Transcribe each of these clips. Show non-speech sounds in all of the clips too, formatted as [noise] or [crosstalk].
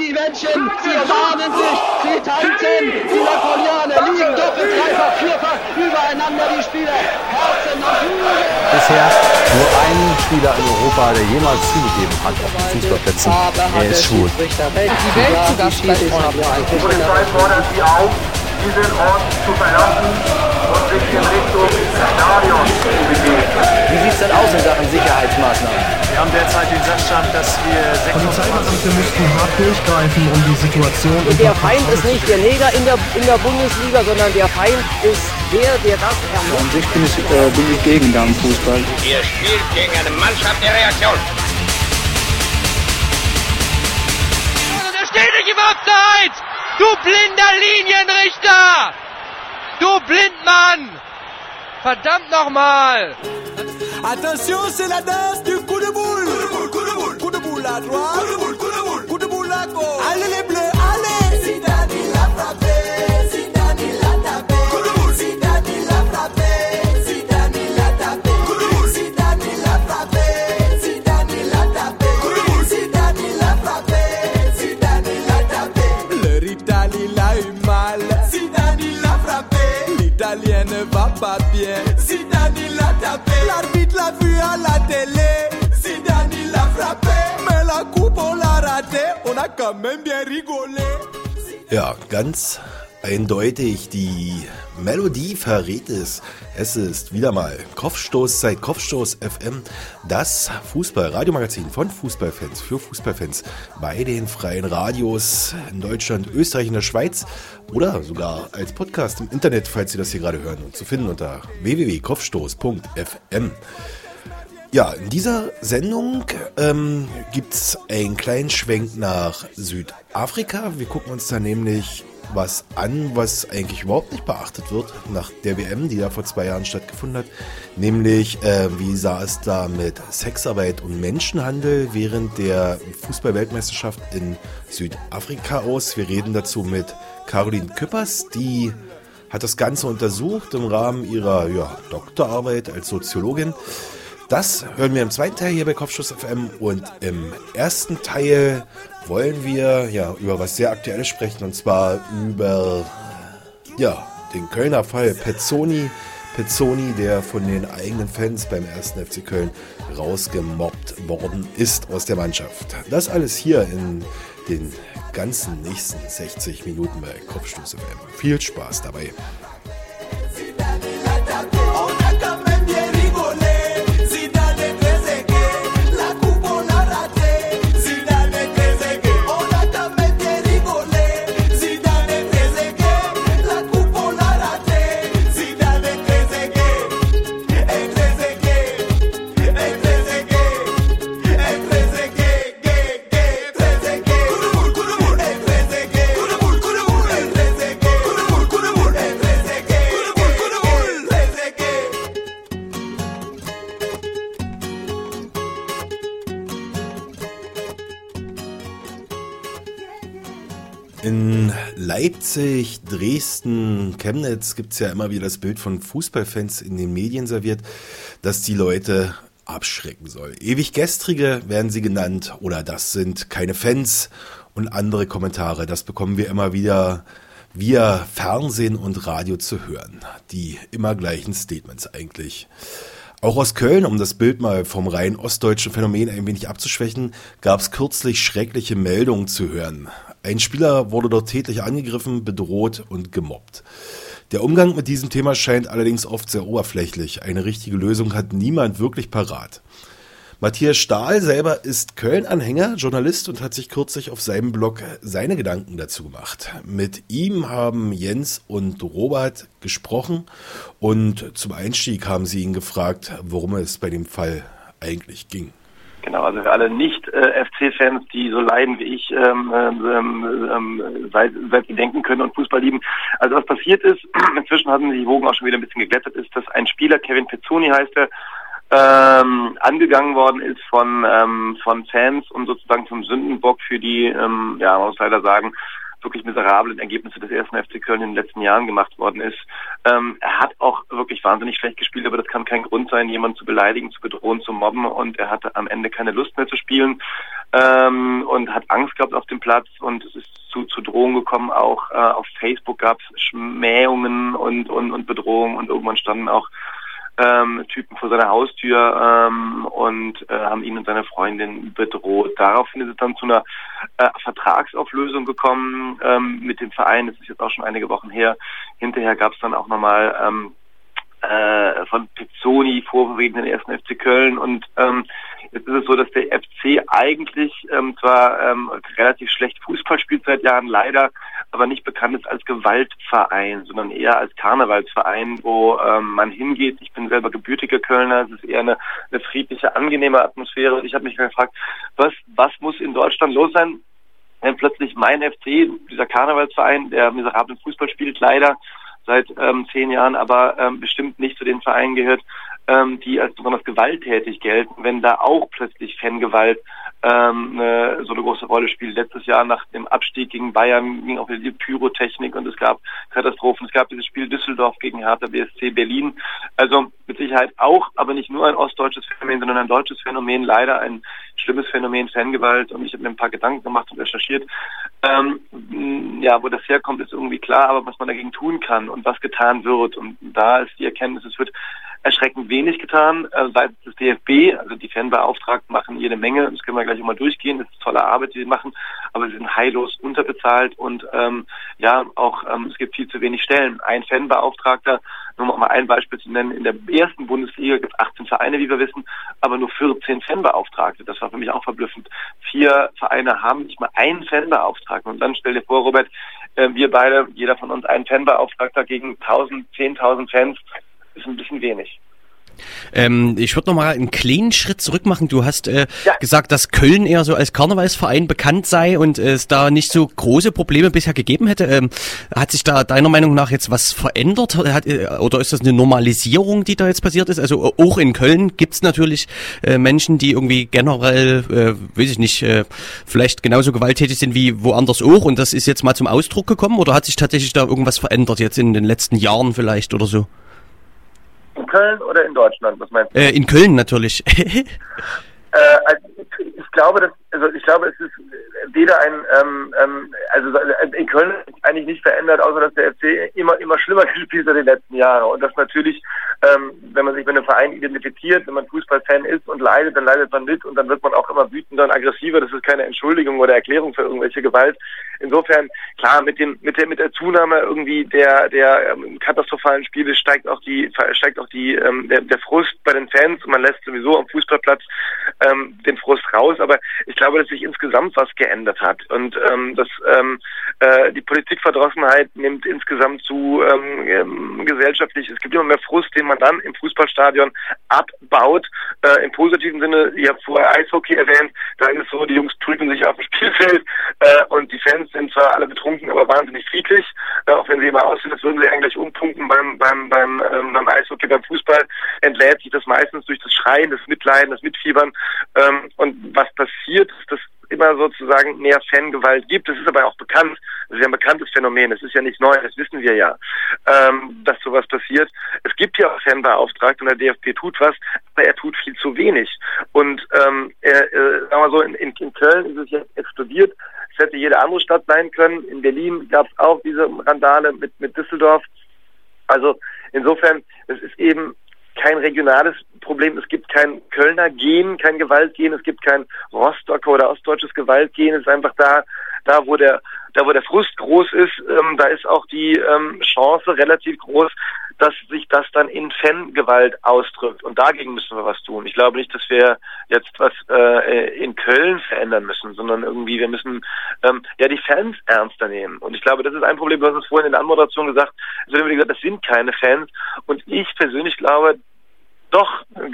Die Menschen, sie umarmen sich, sie tanzen, die Napoleone liegen doppelt, dreifach, vierfach übereinander, die Spieler, Herzen und Flügel. Bisher nur ein Spieler in Europa, der jemals zugegeben hat auf den Fußballplätzen, er ist schwul. Die Welt zu Gast bei Die Polizei fordert Sie auf, diesen Ort zu verlassen und sich in Richtung Stadion zu begeben. Wie sieht es denn aus in Sachen Sicherheitsmaßnahmen? Wir haben derzeit den Sachstand, dass wir 26 Polizeibeamte müssten hart durchgreifen, um die Situation Der Feind ist nicht der Neger in der, in der Bundesliga, sondern der Feind ist der, der das ermöglicht. An sich bin ich, äh, bin ich gegen Damenfußball. Ihr spielt gegen eine Mannschaft der Reaktion. Der steht nicht im Abseits! Du blinder Linienrichter! Du Blindmann! Verdammt nochmal! Attention, c'est la danse du coup de boule. Coup de boule, coup de boule. Coup de boule à droite. Coup de boule, coup de boule. Coup de boule à gauche. Allez les bleus, pas bien. Zidane il a tapé. L'arbitre l'a vu à la télé. Zidane il a frappé. Mais la coupe on l'a raté. On a quand même bien rigolé. Ja, ganz eindeutig. Die Melodie verrät es. Es ist wieder mal Kopfstoßzeit, Kopfstoß FM, das Fußball-Radiomagazin von Fußballfans für Fußballfans bei den freien Radios in Deutschland, Österreich und der Schweiz oder sogar als Podcast im Internet, falls Sie das hier gerade hören und zu finden unter www.kopfstoß.fm. Ja, in dieser Sendung ähm, gibt es einen kleinen Schwenk nach Südafrika. Wir gucken uns da nämlich was an, was eigentlich überhaupt nicht beachtet wird nach der WM, die da vor zwei Jahren stattgefunden hat. Nämlich, äh, wie sah es da mit Sexarbeit und Menschenhandel während der Fußball-Weltmeisterschaft in Südafrika aus. Wir reden dazu mit Caroline Küppers, die hat das Ganze untersucht im Rahmen ihrer ja, Doktorarbeit als Soziologin. Das hören wir im zweiten Teil hier bei Kopfschuss FM und im ersten Teil wollen wir ja über was sehr Aktuelles sprechen und zwar über ja, den Kölner Fall Pezzoni. Pezzoni, der von den eigenen Fans beim ersten FC Köln rausgemobbt worden ist aus der Mannschaft. Das alles hier in den ganzen nächsten 60 Minuten bei Kopfstoß FM. Viel Spaß dabei. Leipzig, Dresden, Chemnitz gibt es ja immer wieder das Bild von Fußballfans in den Medien serviert, dass die Leute abschrecken soll. Ewig Gestrige werden sie genannt oder das sind keine Fans und andere Kommentare. Das bekommen wir immer wieder via Fernsehen und Radio zu hören. Die immer gleichen Statements eigentlich. Auch aus Köln, um das Bild mal vom rein ostdeutschen Phänomen ein wenig abzuschwächen, gab es kürzlich schreckliche Meldungen zu hören. Ein Spieler wurde dort tätlich angegriffen, bedroht und gemobbt. Der Umgang mit diesem Thema scheint allerdings oft sehr oberflächlich. Eine richtige Lösung hat niemand wirklich parat. Matthias Stahl selber ist Köln-Anhänger, Journalist und hat sich kürzlich auf seinem Blog seine Gedanken dazu gemacht. Mit ihm haben Jens und Robert gesprochen und zum Einstieg haben sie ihn gefragt, worum es bei dem Fall eigentlich ging. Genau, also für alle Nicht-FC-Fans, die so leiden wie ich, ähm, ähm, ähm, seit, seit sie denken können und Fußball lieben. Also was passiert ist, [clears throat] inzwischen haben die Wogen auch schon wieder ein bisschen geglättet, ist, dass ein Spieler, Kevin Pezzoni heißt er, ähm, angegangen worden ist von, ähm, von Fans und sozusagen zum Sündenbock für die, ähm, ja, man muss leider sagen, wirklich miserablen Ergebnisse des ersten FC Köln in den letzten Jahren gemacht worden ist. Ähm, er hat auch wirklich wahnsinnig schlecht gespielt, aber das kann kein Grund sein, jemanden zu beleidigen, zu bedrohen, zu mobben und er hatte am Ende keine Lust mehr zu spielen ähm, und hat Angst gehabt auf dem Platz und es ist zu, zu Drohungen gekommen. Auch äh, auf Facebook gab es Schmähungen und, und, und Bedrohungen und irgendwann standen auch ähm, Typen vor seiner Haustür ähm, und äh, haben ihn und seine Freundin bedroht. Daraufhin ist es dann zu einer äh, Vertragsauflösung gekommen ähm, mit dem Verein. Das ist jetzt auch schon einige Wochen her. Hinterher gab es dann auch nochmal ähm, äh, von Pizzoni Vorwürfe gegen den ersten FC Köln und ähm, Jetzt ist es so, dass der FC eigentlich ähm, zwar ähm, relativ schlecht Fußball spielt seit Jahren, leider, aber nicht bekannt ist als Gewaltverein, sondern eher als Karnevalsverein, wo ähm, man hingeht. Ich bin selber gebürtiger Kölner, es ist eher eine, eine friedliche, angenehme Atmosphäre. Und ich habe mich gefragt, was, was muss in Deutschland los sein, wenn plötzlich mein FC, dieser Karnevalsverein, der miserablen Fußball spielt, leider seit ähm, zehn Jahren, aber ähm, bestimmt nicht zu den Vereinen gehört, ähm, die als besonders gewalttätig gelten, wenn da auch plötzlich Fangewalt ähm, eine, so eine große Rolle spielt. Letztes Jahr nach dem Abstieg gegen Bayern ging auch wieder die Pyrotechnik und es gab Katastrophen. Es gab dieses Spiel Düsseldorf gegen Hertha BSC Berlin. Also mit Sicherheit auch, aber nicht nur ein ostdeutsches Phänomen, sondern ein deutsches Phänomen, leider ein schlimmes Phänomen Fangewalt und ich habe mir ein paar Gedanken gemacht und recherchiert. Ähm, ja, wo das herkommt, ist irgendwie klar, aber was man dagegen tun kann und was getan wird. Und da ist die Erkenntnis, es wird erschreckend wenig getan äh, seitens des DFB. Also die Fanbeauftragten machen jede Menge. Das können wir gleich immer durchgehen. Das ist tolle Arbeit, die sie machen. Aber sie sind heillos unterbezahlt und ähm, ja, auch ähm, es gibt viel zu wenig Stellen. Ein Fanbeauftragter, nur mal ein Beispiel zu nennen, in der ersten Bundesliga gibt es 18 Vereine, wie wir wissen, aber nur 14 Fanbeauftragte. Das war für mich auch verblüffend. Vier Vereine haben nicht mal einen Fanbeauftragten. Und dann stell dir vor, Robert, äh, wir beide, jeder von uns einen Fanbeauftragter gegen 1000, 10.000 Fans ist ein bisschen wenig. Ähm, ich würde noch mal einen kleinen Schritt zurück machen. Du hast äh, ja. gesagt, dass Köln eher so als Karnevalsverein bekannt sei und es da nicht so große Probleme bisher gegeben hätte. Ähm, hat sich da deiner Meinung nach jetzt was verändert? Hat, äh, oder ist das eine Normalisierung, die da jetzt passiert ist? Also auch in Köln gibt es natürlich äh, Menschen, die irgendwie generell, äh, weiß ich nicht, äh, vielleicht genauso gewalttätig sind wie woanders auch. Und das ist jetzt mal zum Ausdruck gekommen? Oder hat sich tatsächlich da irgendwas verändert jetzt in den letzten Jahren vielleicht oder so? In Köln oder in Deutschland? Was meinst du? Äh, in Köln natürlich. [laughs] äh, also ich glaube, dass, also ich glaube, es ist weder ein, ähm, ähm, also in Köln eigentlich nicht verändert, außer dass der FC immer immer schlimmer gespielt hat in den letzten Jahren und das natürlich, ähm, wenn man sich mit einem Verein identifiziert, wenn man Fußballfan ist und leidet, dann leidet man mit und dann wird man auch immer wütender und aggressiver. Das ist keine Entschuldigung oder Erklärung für irgendwelche Gewalt. Insofern klar mit dem mit der mit der Zunahme irgendwie der der ähm, katastrophalen Spiele steigt auch die steigt auch die ähm, der, der Frust bei den Fans und man lässt sowieso am Fußballplatz ähm, den Frust raus. Aber ich glaube, dass sich insgesamt was geändert hat und ähm, dass ähm, äh, die Politikverdrossenheit nimmt insgesamt zu ähm, ähm, gesellschaftlich. Es gibt immer mehr Frust, den man dann im Fußballstadion abbaut. Äh, Im positiven Sinne, ihr habt vorher Eishockey erwähnt, da ist es so, die Jungs prügeln sich auf dem Spielfeld äh, und die Fans sind zwar alle betrunken, aber wahnsinnig friedlich, auch wenn sie immer aussehen, als würden sie eigentlich umpunkten beim beim beim ähm, beim Eishockey, beim Fußball entlädt sich das meistens durch das Schreien, das Mitleiden, das Mitfiebern. Ähm, und was passiert, ist, dass immer sozusagen mehr Fangewalt gibt. Das ist aber auch bekannt. Das ist ja ein bekanntes Phänomen. Das ist ja nicht neu. Das wissen wir ja, ähm, dass sowas passiert. Es gibt ja auch Fanbeauftragte und der DFB tut was, aber er tut viel zu wenig. Und ähm, er, äh, sagen wir so, in, in, in Köln ist es jetzt explodiert. Es hätte jede andere Stadt sein können. In Berlin gab es auch diese Randale mit, mit Düsseldorf. Also insofern, es ist eben kein regionales Problem. Es gibt kein Kölner Gen, kein Gewaltgen. Es gibt kein Rostocker oder ostdeutsches Gewaltgen. Es ist einfach da, da wo der, da wo der Frust groß ist, ähm, da ist auch die ähm, Chance relativ groß, dass sich das dann in Fangewalt ausdrückt. Und dagegen müssen wir was tun. Ich glaube nicht, dass wir jetzt was äh, in Köln verändern müssen, sondern irgendwie wir müssen ähm, ja die Fans ernster nehmen. Und ich glaube, das ist ein Problem. Du hast es vorhin in der Anmoderation gesagt. Es wird immer gesagt, das sind keine Fans. Und ich persönlich glaube,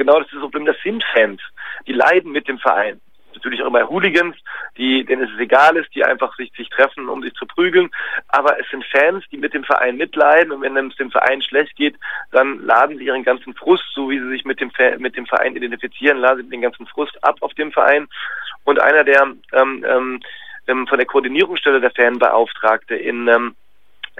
genau das ist das Problem, das sind Fans. Die leiden mit dem Verein natürlich auch immer Hooligans, die, denen es egal ist, die einfach sich, sich treffen, um sich zu prügeln. Aber es sind Fans, die mit dem Verein mitleiden und wenn es dem Verein schlecht geht, dann laden sie ihren ganzen Frust, so wie sie sich mit dem, mit dem Verein identifizieren, laden sie den ganzen Frust ab auf dem Verein. Und einer der ähm, ähm, ähm, von der Koordinierungsstelle der Fanbeauftragte in ähm,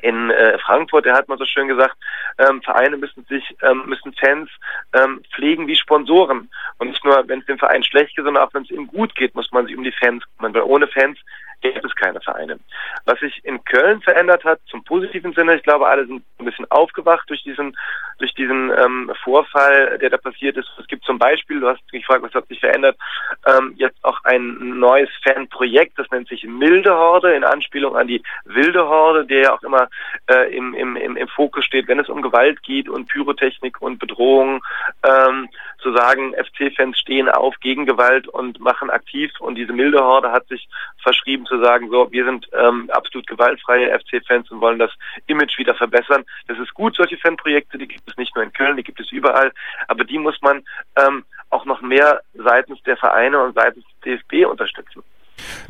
in äh, Frankfurt, der hat mal so schön gesagt, ähm, Vereine müssen sich, ähm, müssen Fans ähm, pflegen wie Sponsoren. Und nicht nur, wenn es dem Verein schlecht geht, sondern auch wenn es ihm gut geht, muss man sich um die Fans kümmern. Weil ohne Fans gibt es keine Vereine. Was sich in Köln verändert hat, zum positiven Sinne, ich glaube, alle sind ein bisschen aufgewacht durch diesen, durch diesen ähm, Vorfall, der da passiert ist. Es gibt zum Beispiel, du hast mich gefragt, was hat sich verändert, ähm, jetzt auch ein neues Fanprojekt, das nennt sich Milde Horde, in Anspielung an die wilde Horde, der ja auch immer äh, im, im, im, im Fokus steht, wenn es um Gewalt geht und Pyrotechnik und Bedrohung, ähm, zu sagen, FC-Fans stehen auf gegen Gewalt und machen aktiv und diese milde Horde hat sich verschrieben zu sagen, so, wir sind ähm, absolut gewaltfreie FC-Fans und wollen das Image wieder verbessern. Das ist gut, solche Fanprojekte, die gibt es nicht nur in Köln, die gibt es überall, aber die muss man ähm, auch noch mehr seitens der Vereine und seitens des DFB unterstützen.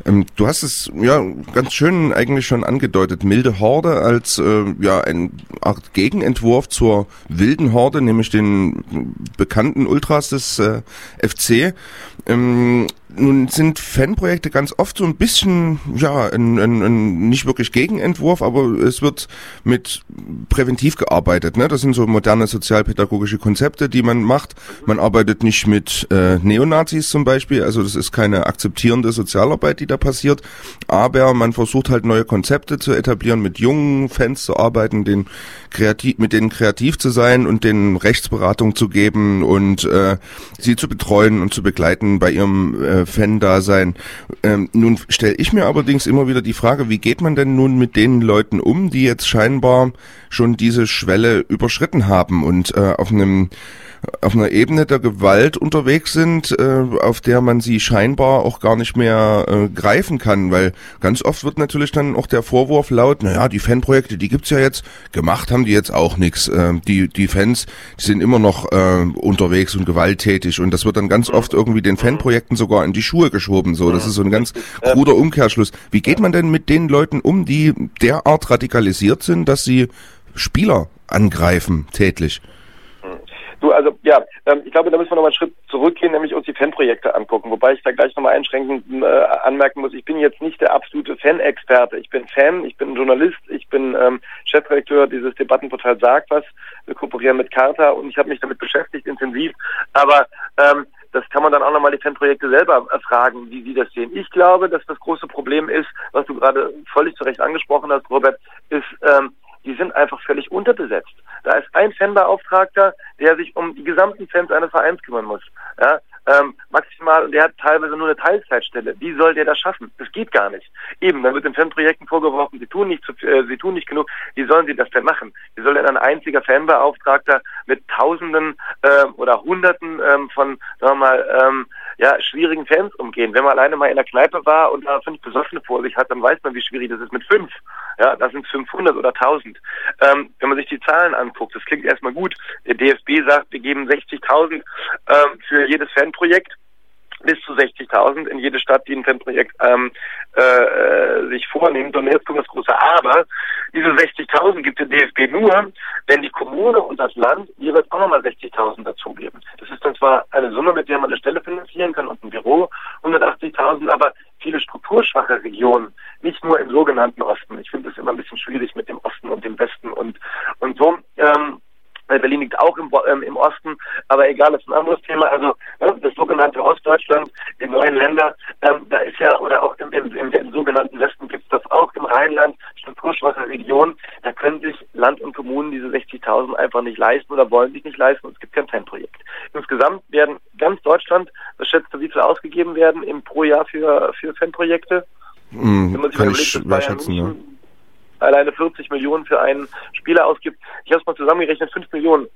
Ähm, du hast es ja ganz schön eigentlich schon angedeutet. Milde Horde als äh, ja ein Art Gegenentwurf zur wilden Horde, nämlich den bekannten Ultras des äh, FC. Ähm, nun sind Fanprojekte ganz oft so ein bisschen, ja, ein, ein, ein nicht wirklich Gegenentwurf, aber es wird mit präventiv gearbeitet. Ne? Das sind so moderne sozialpädagogische Konzepte, die man macht. Man arbeitet nicht mit äh, Neonazis zum Beispiel, also das ist keine akzeptierende Sozialarbeit, die da passiert, aber man versucht halt neue Konzepte zu etablieren, mit jungen Fans zu arbeiten, den kreativ, mit denen kreativ zu sein und denen Rechtsberatung zu geben und äh, sie zu betreuen und zu begleiten bei ihrem äh, Fan-Dasein. Ähm, nun stelle ich mir allerdings immer wieder die Frage, wie geht man denn nun mit den Leuten um, die jetzt scheinbar schon diese Schwelle überschritten haben und äh, auf einem auf einer Ebene der Gewalt unterwegs sind, äh, auf der man sie scheinbar auch gar nicht mehr äh, greifen kann, weil ganz oft wird natürlich dann auch der Vorwurf laut, naja, die Fanprojekte, die gibt's ja jetzt, gemacht haben die jetzt auch nichts. Äh, die, die Fans, die sind immer noch äh, unterwegs und gewalttätig und das wird dann ganz oft irgendwie den Fanprojekten sogar in die Schuhe geschoben. So, das ist so ein ganz kruder Umkehrschluss. Wie geht man denn mit den Leuten um, die derart radikalisiert sind, dass sie Spieler angreifen tätlich? Du, also ja, ähm, ich glaube, da müssen wir nochmal einen Schritt zurückgehen, nämlich uns die Fanprojekte angucken. Wobei ich da gleich nochmal einschränkend äh, anmerken muss, ich bin jetzt nicht der absolute Fan-Experte. Ich bin Fan, ich bin Journalist, ich bin ähm, Chefredakteur dieses Debattenportal Sagt was. Wir kooperieren mit Carta und ich habe mich damit beschäftigt intensiv. Aber ähm, das kann man dann auch nochmal die Fanprojekte selber fragen, wie sie das sehen. Ich glaube, dass das große Problem ist, was du gerade völlig zu Recht angesprochen hast, Robert, ist, ähm, die sind einfach völlig unterbesetzt. Da ist ein Fanbeauftragter, der sich um die gesamten Fans eines Vereins kümmern muss. Ja, ähm, maximal, und der hat teilweise nur eine Teilzeitstelle. Wie soll der das schaffen? Das geht gar nicht. Eben, dann wird den Fanprojekten vorgeworfen, sie tun nicht zu, äh, sie tun nicht genug. Wie sollen sie das denn machen? Wie soll denn ein einziger Fanbeauftragter mit Tausenden ähm, oder Hunderten ähm, von, sagen wir mal, ähm, ja, schwierigen Fans umgehen? Wenn man alleine mal in der Kneipe war und da fünf Besoffene vor sich hat, dann weiß man, wie schwierig das ist mit fünf. Ja, das sind 500 oder 1000. Ähm, wenn man sich die Zahlen anguckt, das klingt erstmal gut. Der DFB sagt, wir geben 60.000 ähm, für jedes Fanprojekt bis zu 60.000 in jede Stadt, die ein Fanprojekt ähm, äh, sich vornimmt. Und jetzt kommt das große Aber. Diese 60.000 gibt der DFB nur, wenn die Kommune und das Land jeweils auch nochmal 60.000 dazugeben. Das ist dann zwar eine Summe, mit der man eine Stelle finanzieren kann und ein Büro, 180.000, aber viele strukturschwache Regionen, nicht nur im sogenannten Osten. Ich finde es immer ein bisschen schwierig mit dem Osten und dem Westen und, und so. Ähm, Berlin liegt auch im, ähm, im Osten, aber egal, das ist ein anderes Thema. Also ne, das sogenannte Ostdeutschland, die neuen Länder, ähm, da ist ja, oder auch im, im, im, im sogenannten Westen gibt es das auch, im Rheinland, strukturschwache Regionen, da können sich Land und Kommunen diese 60.000 einfach nicht leisten oder wollen sich nicht leisten und es gibt kein Fanprojekt. Insgesamt werden ganz Deutschland, was schätzt du, wie viel ausgegeben werden im pro Jahr für, für Fanprojekte? Wenn man sich kann ich schwer schätzen, ja alleine 40 Millionen für einen Spieler ausgibt. Ich habe es mal zusammengerechnet, 5 Millionen.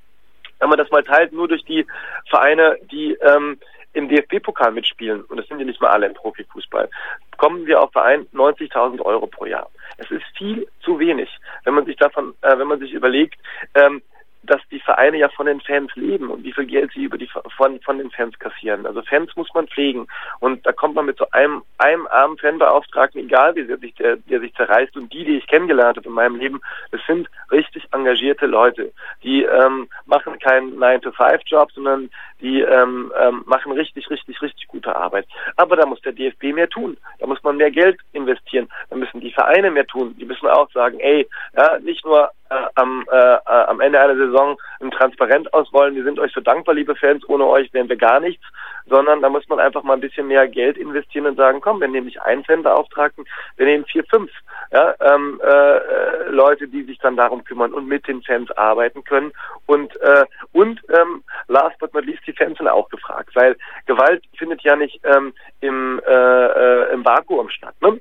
Wenn man das mal teilt, nur durch die Vereine, die ähm, im DFB-Pokal mitspielen, und das sind ja nicht mal alle im Profifußball, kommen wir auf Verein 90.000 Euro pro Jahr. Es ist viel zu wenig, wenn man sich davon, äh, wenn man sich überlegt, ähm, dass die Vereine ja von den Fans leben und wie viel Geld sie über die von von den Fans kassieren. Also Fans muss man pflegen und da kommt man mit so einem einem armen Fanbeauftragten, egal wie sehr sich der, der sich zerreißt und die, die ich kennengelernt habe in meinem Leben, das sind richtig engagierte Leute, die ähm, machen keinen 9-to-5-Job, sondern die ähm, ähm, machen richtig, richtig, richtig gute Arbeit. Aber da muss der DFB mehr tun. Da muss man mehr Geld investieren. Da müssen die Vereine mehr tun. Die müssen auch sagen, ey, ja, nicht nur äh, am, äh, äh, am Ende einer Saison ein Transparent ausrollen, wir sind euch so dankbar, liebe Fans, ohne euch wären wir gar nichts, sondern da muss man einfach mal ein bisschen mehr Geld investieren und sagen, komm, wir nehmen nicht einen Fan-Beauftragten, wir nehmen vier, fünf ja, ähm, äh, Leute, die sich dann darum kümmern und mit den Fans arbeiten können. Und äh, und ähm, last but not least, die Fans sind auch gefragt, weil Gewalt findet ja nicht ähm, im, äh, äh, im Vakuum statt, ne?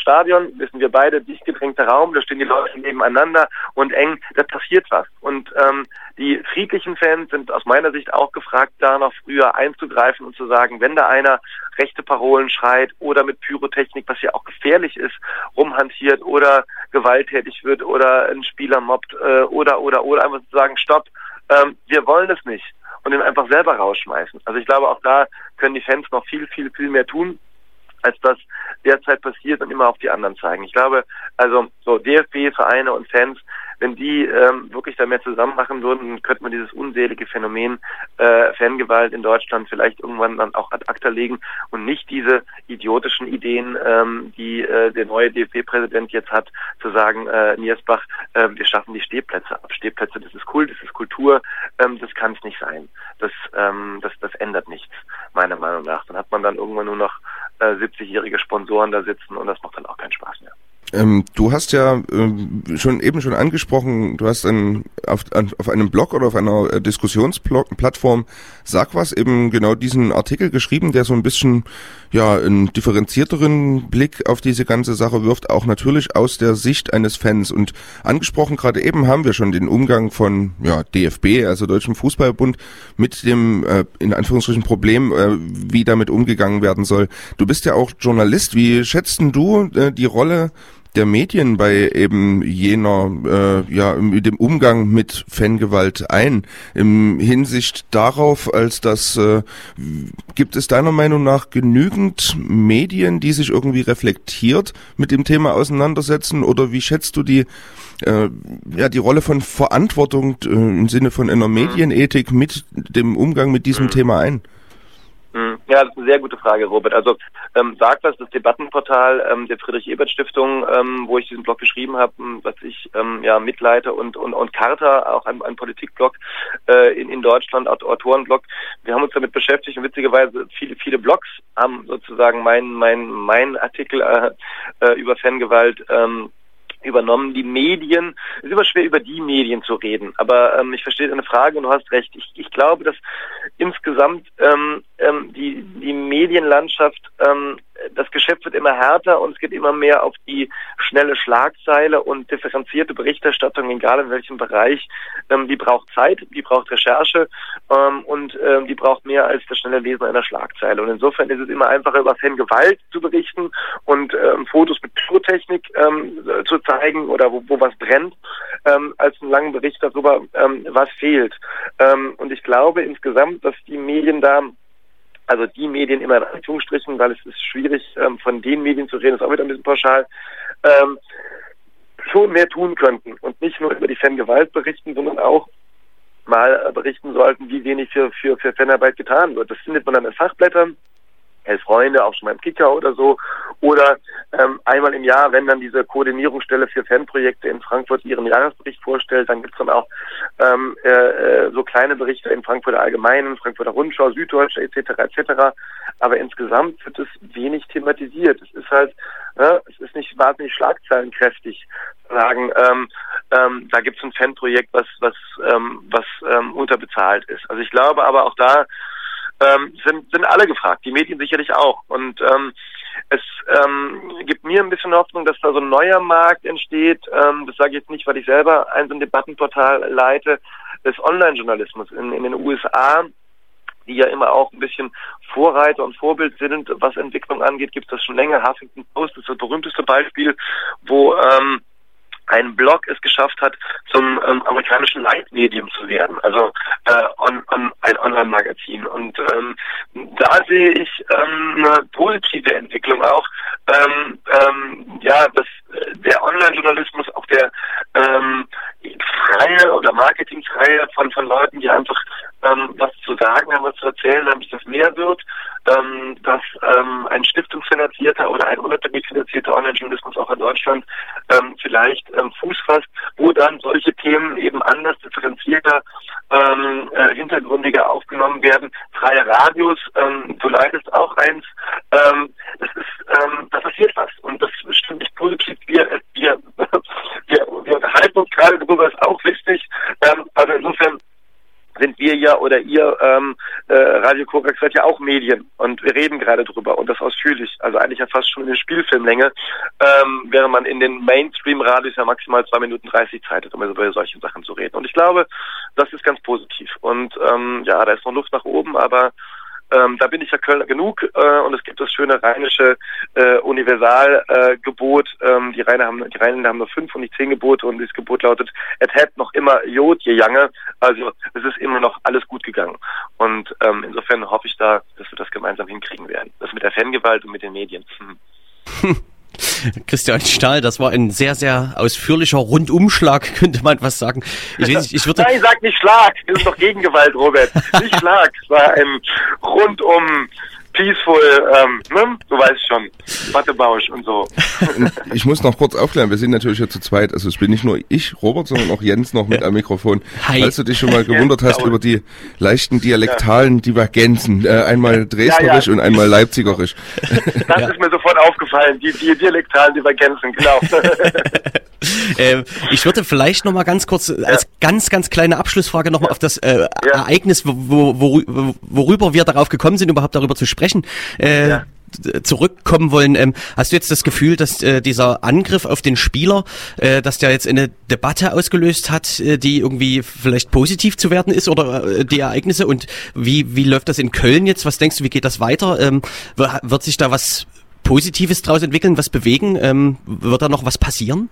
Stadion wissen wir beide, dicht gedrängter Raum, da stehen die Leute nebeneinander und eng, da passiert was. Und ähm, die friedlichen Fans sind aus meiner Sicht auch gefragt, da noch früher einzugreifen und zu sagen, wenn da einer rechte Parolen schreit oder mit Pyrotechnik, was ja auch gefährlich ist, rumhantiert oder gewalttätig wird oder ein Spieler mobbt äh, oder oder oder einfach zu sagen, stopp, ähm, wir wollen es nicht und ihn einfach selber rausschmeißen. Also ich glaube, auch da können die Fans noch viel, viel, viel mehr tun als das derzeit passiert und immer auf die anderen zeigen. Ich glaube, also so DFB, Vereine und Fans, wenn die ähm, wirklich da mehr zusammen machen würden, könnte man dieses unselige Phänomen äh, Fangewalt in Deutschland vielleicht irgendwann dann auch ad acta legen und nicht diese idiotischen Ideen, ähm, die äh, der neue DFB-Präsident jetzt hat, zu sagen, äh, Niersbach, äh, wir schaffen die Stehplätze ab. Stehplätze, das ist Kult, das ist Kultur, ähm, das kann es nicht sein. Das, ähm, das, das ändert nichts, meiner Meinung nach. Dann hat man dann irgendwann nur noch äh, 70-jährige Sponsoren da sitzen und das macht dann auch keinen Spaß mehr. Ähm, du hast ja ähm, schon eben schon angesprochen, du hast ein, auf, an, auf einem Blog oder auf einer äh, Diskussionsplattform Sag was eben genau diesen Artikel geschrieben, der so ein bisschen ja einen differenzierteren Blick auf diese ganze Sache wirft, auch natürlich aus der Sicht eines Fans. Und angesprochen gerade eben haben wir schon den Umgang von ja, DFB, also Deutschem Fußballbund, mit dem äh, in Anführungsstrichen Problem, äh, wie damit umgegangen werden soll. Du bist ja auch Journalist. Wie schätzt du äh, die Rolle der Medien bei eben jener, äh, ja, mit dem Umgang mit Fangewalt ein? Im Hinsicht darauf, als dass, äh, gibt es deiner Meinung nach genügend Medien, die sich irgendwie reflektiert mit dem Thema auseinandersetzen? Oder wie schätzt du die, äh, ja, die Rolle von Verantwortung äh, im Sinne von einer Medienethik mit dem Umgang mit diesem mhm. Thema ein? Ja, das ist eine sehr gute Frage, Robert. Also ähm, sagt was, das Debattenportal ähm, der Friedrich-Ebert-Stiftung, ähm, wo ich diesen Blog geschrieben habe, hm, was ich ähm, ja mitleite und und und Carter, auch ein, ein Politikblog äh, in, in Deutschland, Autorenblog. Wir haben uns damit beschäftigt und witzigerweise viele viele Blogs haben sozusagen mein mein mein Artikel äh, äh, über Fangewalt ähm, übernommen. Die Medien, es ist immer schwer über die Medien zu reden, aber ähm, ich verstehe deine Frage und du hast recht. Ich, ich glaube, dass insgesamt ähm, ähm, die, die Medienlandschaft ähm, das Geschäft wird immer härter und es geht immer mehr auf die schnelle Schlagzeile und differenzierte Berichterstattung, egal in welchem Bereich. Ähm, die braucht Zeit, die braucht Recherche ähm, und ähm, die braucht mehr als das schnelle Lesen einer Schlagzeile. Und insofern ist es immer einfacher, über Fangewalt zu berichten und ähm, Fotos mit Pyrotechnik ähm, zu zeigen oder wo, wo was brennt, ähm, als einen langen Bericht darüber, was fehlt. Und ich glaube insgesamt, dass die Medien da also die Medien immer in Anführungsstrichen, weil es ist schwierig, ähm, von den Medien zu reden, ist auch wieder ein bisschen pauschal, ähm, schon mehr tun könnten und nicht nur über die Fangewalt berichten, sondern auch mal berichten sollten, wie wenig für, für, für Fanarbeit getan wird. Das findet man dann in Fachblättern, Elf Freunde, auch schon mal im Kicker oder so. Oder ähm, einmal im Jahr, wenn dann diese Koordinierungsstelle für Fanprojekte in Frankfurt ihren Jahresbericht vorstellt, dann gibt's dann auch ähm, äh, äh, so kleine Berichte in Frankfurter Allgemeinen, Frankfurter Rundschau, Süddeutsche etc. etc. Aber insgesamt wird es wenig thematisiert. Es ist halt, äh, es ist nicht wahnsinnig schlagzeilenkräftig sagen, ähm, ähm, da gibt's ein Fanprojekt, was was ähm, was ähm, unterbezahlt ist. Also ich glaube aber auch da ähm, sind, sind alle gefragt, die Medien sicherlich auch. Und ähm, es ähm, gibt mir ein bisschen Hoffnung, dass da so ein neuer Markt entsteht. Ähm, das sage ich jetzt nicht, weil ich selber ein so ein Debattenportal leite, des Online-Journalismus in, in den USA die ja immer auch ein bisschen Vorreiter und Vorbild sind, was Entwicklung angeht, gibt es das schon länger. Huffington Post ist das berühmteste Beispiel, wo ähm, ein Blog es geschafft hat, zum ähm, amerikanischen Leitmedium zu werden, also äh, on, on, ein Online-Magazin. Und ähm, da sehe ich ähm, eine positive Entwicklung auch. Ähm, ähm, ja, dass äh, der Online-Journalismus, auch der ähm, freie oder marketingfreie von, von Leuten, die einfach ähm, was zu sagen haben, was zu erzählen haben, dass das mehr wird, ähm, dass ähm, ein stiftungsfinanzierter oder ein unabhängig finanzierter Online-Journalismus auch in Deutschland ähm, vielleicht ähm, Fuß fasst, wo dann solche Themen eben anders differenzierter, ähm, äh, hintergründiger aufgenommen werden. Freie Radios, ähm, du leitest auch eins, ähm, das ist, ähm, da passiert was und das stimmt nicht positiv. Wir, wir, [laughs] wir, wir unterhalten uns gerade darüber, ist auch wichtig. Ähm, also insofern sind wir ja oder ihr ähm, äh, Radio Korax seid ja auch Medien und wir reden gerade drüber und das ausführlich, also eigentlich ja fast schon in der Spielfilmlänge, ähm, während man in den Mainstream-Radios ja maximal zwei Minuten dreißig Zeit hat, um über solche Sachen zu reden. Und ich glaube, das ist ganz positiv. Und ähm, ja, da ist noch Luft nach oben, aber ähm, da bin ich ja Kölner genug äh, und es gibt das schöne rheinische äh, Universalgebot. Äh, ähm, die Rheiner haben die Rheiner haben nur fünf und nicht zehn Gebote und das Gebot lautet, et hat noch immer Jod je Jange. Also es ist immer noch alles gut gegangen. Und ähm, insofern hoffe ich da, dass wir das gemeinsam hinkriegen werden. Das mit der Fangewalt und mit den Medien. [laughs] [laughs] Christian Stahl, das war ein sehr, sehr ausführlicher Rundumschlag, [laughs] könnte man was sagen. Ich, weiß, ich würde Nein, sag nicht Schlag. Das ist doch Gegengewalt, Robert. Nicht Schlag. Es war ein rundum peaceful, ähm, ne? Du weißt schon, Wattebausch und so. [laughs] Ich muss noch kurz aufklären, wir sind natürlich hier zu zweit, also es bin nicht nur ich, Robert, sondern auch Jens noch mit am Mikrofon. Hi. Falls du dich schon mal gewundert hast über die leichten dialektalen Divergenzen, äh, einmal dresdnerisch ja, ja. und einmal leipzigerisch. Das [laughs] ist mir sofort aufgefallen, die, die dialektalen Divergenzen, genau. [laughs] äh, ich würde vielleicht noch mal ganz kurz ja. als ganz, ganz kleine Abschlussfrage noch mal auf das äh, Ereignis, wo, wo, worüber wir darauf gekommen sind, überhaupt darüber zu sprechen. Äh, ja zurückkommen wollen. Ähm, hast du jetzt das Gefühl, dass äh, dieser Angriff auf den Spieler, äh, dass der jetzt eine Debatte ausgelöst hat, äh, die irgendwie vielleicht positiv zu werden ist oder äh, die Ereignisse? Und wie, wie läuft das in Köln jetzt? Was denkst du, wie geht das weiter? Ähm, wird sich da was Positives draus entwickeln, was bewegen? Ähm, wird da noch was passieren?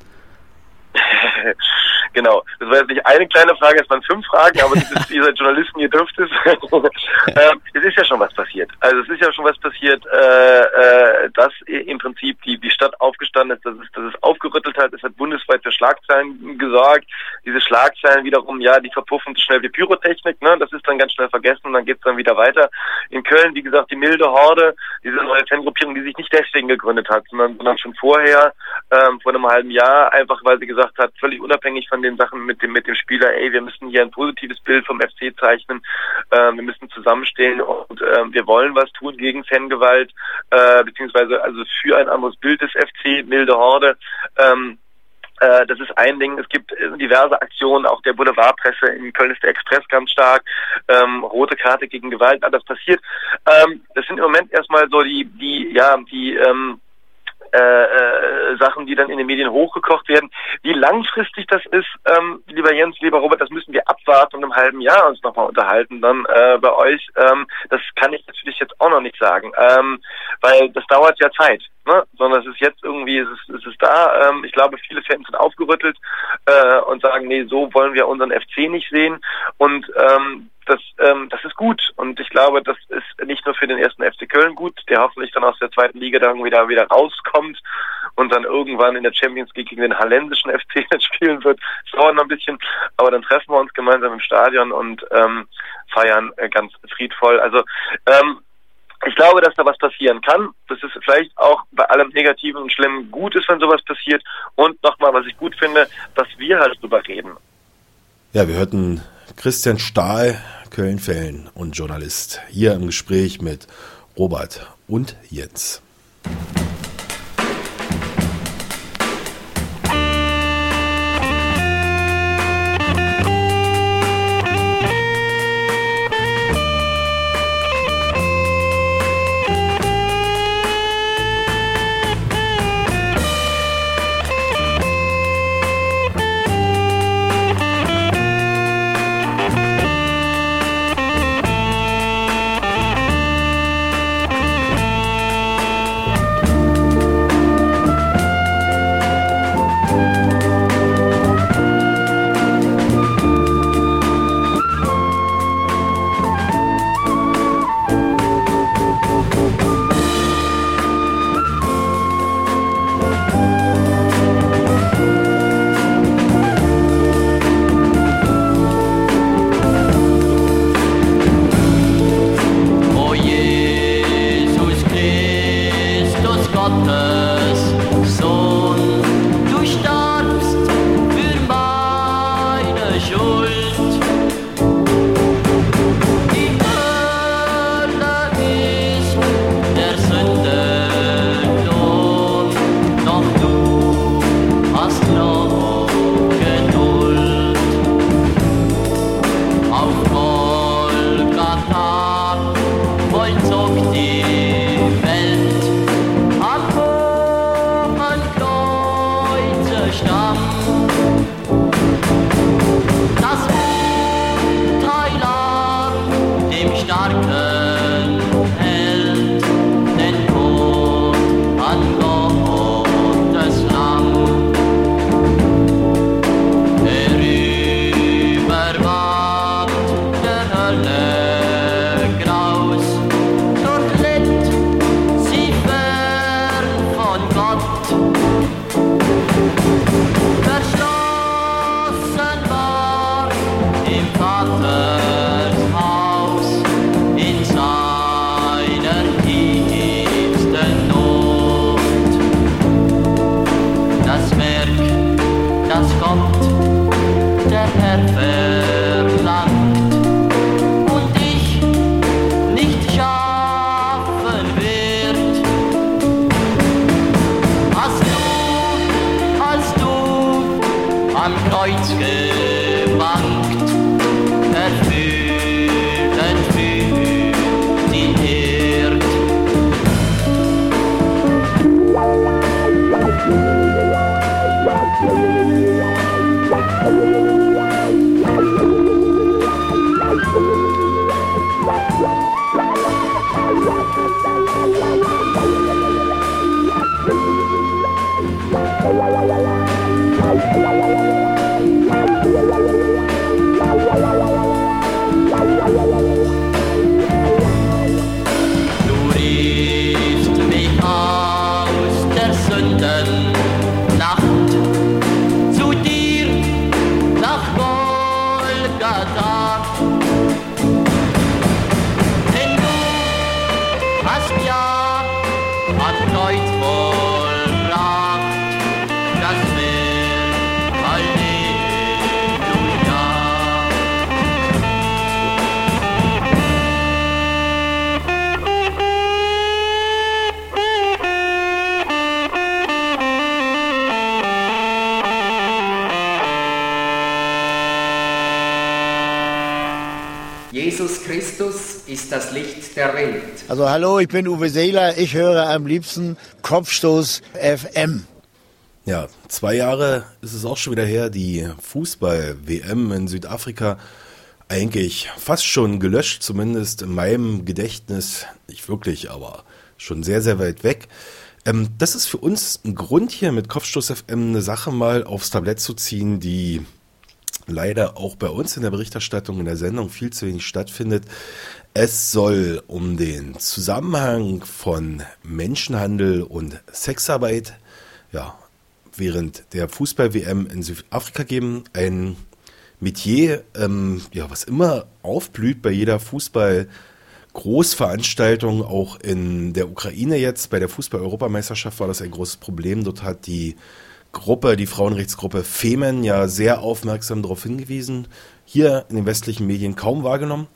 [laughs] Genau. Das war jetzt nicht eine kleine Frage, es waren fünf Fragen, aber ist, [laughs] ihr seid Journalisten, ihr dürft es. [laughs] ähm, es ist ja schon was passiert. Also es ist ja schon was passiert, äh, äh, dass im Prinzip die, die Stadt aufgestanden ist, dass es, dass es aufgerüttelt hat. Es hat bundesweit für Schlagzeilen gesorgt. Diese Schlagzeilen wiederum, ja, die verpuffen so schnell wie Pyrotechnik. Ne? Das ist dann ganz schnell vergessen und dann geht's dann wieder weiter. In Köln, wie gesagt, die milde Horde, diese neue Fangruppierung, die sich nicht deswegen gegründet hat, sondern, sondern schon vorher, ähm, vor einem halben Jahr, einfach weil sie gesagt hat, völlig unabhängig von den Sachen mit dem mit dem Spieler, ey, wir müssen hier ein positives Bild vom FC zeichnen, äh, wir müssen zusammenstehen und äh, wir wollen was tun gegen Fangewalt, äh, beziehungsweise also für ein anderes Bild des FC, milde Horde. Ähm, äh, das ist ein Ding. Es gibt äh, diverse Aktionen, auch der Boulevardpresse. In Köln ist der Express ganz stark. Ähm, rote Karte gegen Gewalt, alles passiert. Ähm, das sind im Moment erstmal so die, die, ja, die ähm, äh, äh, Sachen, die dann in den Medien hochgekocht werden. Wie langfristig das ist, ähm, lieber Jens, lieber Robert, das müssen wir abwarten und im halben Jahr uns nochmal unterhalten dann äh, bei euch. Ähm, das kann ich natürlich jetzt auch noch nicht sagen, ähm, weil das dauert ja Zeit. Ne? Sondern es ist jetzt irgendwie, es ist, es ist da. Ähm, ich glaube, viele Fans sind aufgerüttelt äh, und sagen, nee, so wollen wir unseren FC nicht sehen. Und ähm, das, ähm, das ist gut. Und ich glaube, das ist nicht nur für den ersten FC Köln gut, der hoffentlich dann aus der zweiten Liga dann wieder, wieder rauskommt und dann irgendwann in der Champions League gegen den holländischen FC [laughs] spielen wird. Es dauert noch ein bisschen, aber dann treffen wir uns gemeinsam im Stadion und ähm, feiern äh, ganz friedvoll. Also ähm, ich glaube, dass da was passieren kann, dass es vielleicht auch bei allem Negativen und Schlimmen gut ist, wenn sowas passiert. Und nochmal, was ich gut finde, dass wir halt drüber reden. Ja, wir hörten Christian Stahl, Köln-Fällen und Journalist, hier im Gespräch mit Robert und Jens. Am Kreuz gewankt, erfüllend für die Erd. [laughs] Du Also hallo, ich bin Uwe Seeler. Ich höre am liebsten Kopfstoß FM. Ja, zwei Jahre ist es auch schon wieder her, die Fußball-WM in Südafrika. Eigentlich fast schon gelöscht, zumindest in meinem Gedächtnis. Nicht wirklich, aber schon sehr, sehr weit weg. Ähm, das ist für uns ein Grund hier mit Kopfstoß FM eine Sache mal aufs Tablett zu ziehen, die leider auch bei uns in der Berichterstattung in der Sendung viel zu wenig stattfindet. Es soll um den Zusammenhang von Menschenhandel und Sexarbeit ja, während der Fußball-WM in Südafrika geben. Ein Metier, ähm, ja, was immer aufblüht bei jeder Fußball- Großveranstaltung, auch in der Ukraine jetzt, bei der Fußball-Europameisterschaft war das ein großes Problem. Dort hat die Gruppe, die Frauenrechtsgruppe Femen ja sehr aufmerksam darauf hingewiesen, hier in den westlichen Medien kaum wahrgenommen.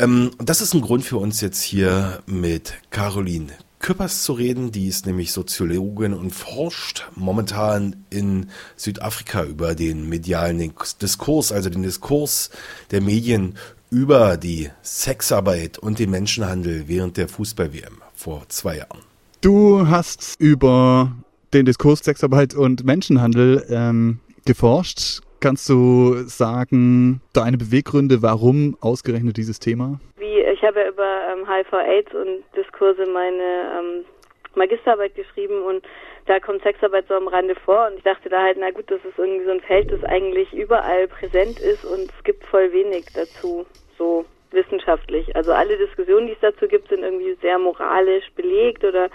Ähm, das ist ein Grund für uns jetzt hier mit Caroline Küppers zu reden. Die ist nämlich Soziologin und forscht momentan in Südafrika über den medialen Diskurs, also den Diskurs der Medien über die Sexarbeit und den Menschenhandel während der Fußball-WM vor zwei Jahren. Du hast über den Diskurs Sexarbeit und Menschenhandel ähm, geforscht. Kannst du sagen, deine Beweggründe, warum ausgerechnet dieses Thema? Wie, ich habe ja über ähm, HIV-Aids und Diskurse meine ähm, Magisterarbeit geschrieben und da kommt Sexarbeit so am Rande vor und ich dachte da halt, na gut, das ist irgendwie so ein Feld, das eigentlich überall präsent ist und es gibt voll wenig dazu, so wissenschaftlich. Also alle Diskussionen, die es dazu gibt, sind irgendwie sehr moralisch belegt oder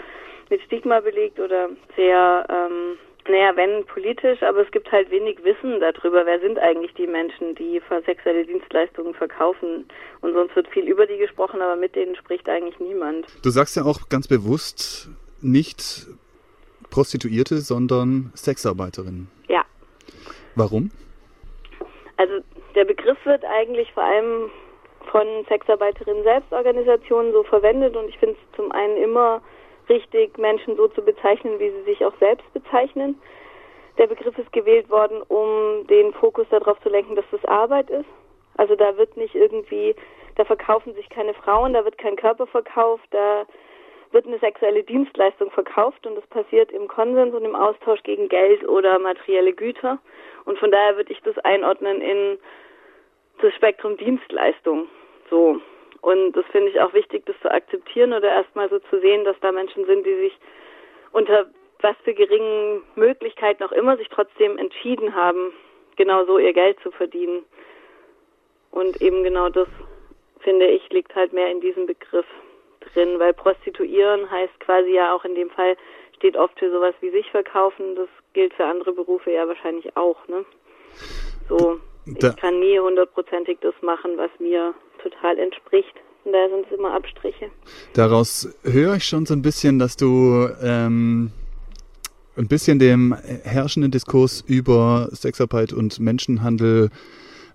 mit Stigma belegt oder sehr, ähm, naja, wenn politisch, aber es gibt halt wenig Wissen darüber, wer sind eigentlich die Menschen, die sexuelle Dienstleistungen verkaufen. Und sonst wird viel über die gesprochen, aber mit denen spricht eigentlich niemand. Du sagst ja auch ganz bewusst nicht Prostituierte, sondern Sexarbeiterinnen. Ja. Warum? Also der Begriff wird eigentlich vor allem von Sexarbeiterinnen Selbstorganisationen so verwendet und ich finde es zum einen immer richtig, Menschen so zu bezeichnen, wie sie sich auch selbst bezeichnen. Der Begriff ist gewählt worden, um den Fokus darauf zu lenken, dass das Arbeit ist. Also da wird nicht irgendwie, da verkaufen sich keine Frauen, da wird kein Körper verkauft, da wird eine sexuelle Dienstleistung verkauft und das passiert im Konsens und im Austausch gegen Geld oder materielle Güter. Und von daher würde ich das einordnen in das Spektrum Dienstleistung. So. Und das finde ich auch wichtig, das zu akzeptieren oder erstmal so zu sehen, dass da Menschen sind, die sich unter was für geringen Möglichkeiten auch immer sich trotzdem entschieden haben, genau so ihr Geld zu verdienen. Und eben genau das, finde ich, liegt halt mehr in diesem Begriff drin, weil Prostituieren heißt quasi ja auch in dem Fall, steht oft für sowas wie sich verkaufen. Das gilt für andere Berufe ja wahrscheinlich auch, ne? So, ich kann nie hundertprozentig das machen, was mir total entspricht. Und daher sind es immer Abstriche. Daraus höre ich schon so ein bisschen, dass du ähm, ein bisschen dem herrschenden Diskurs über Sexarbeit und Menschenhandel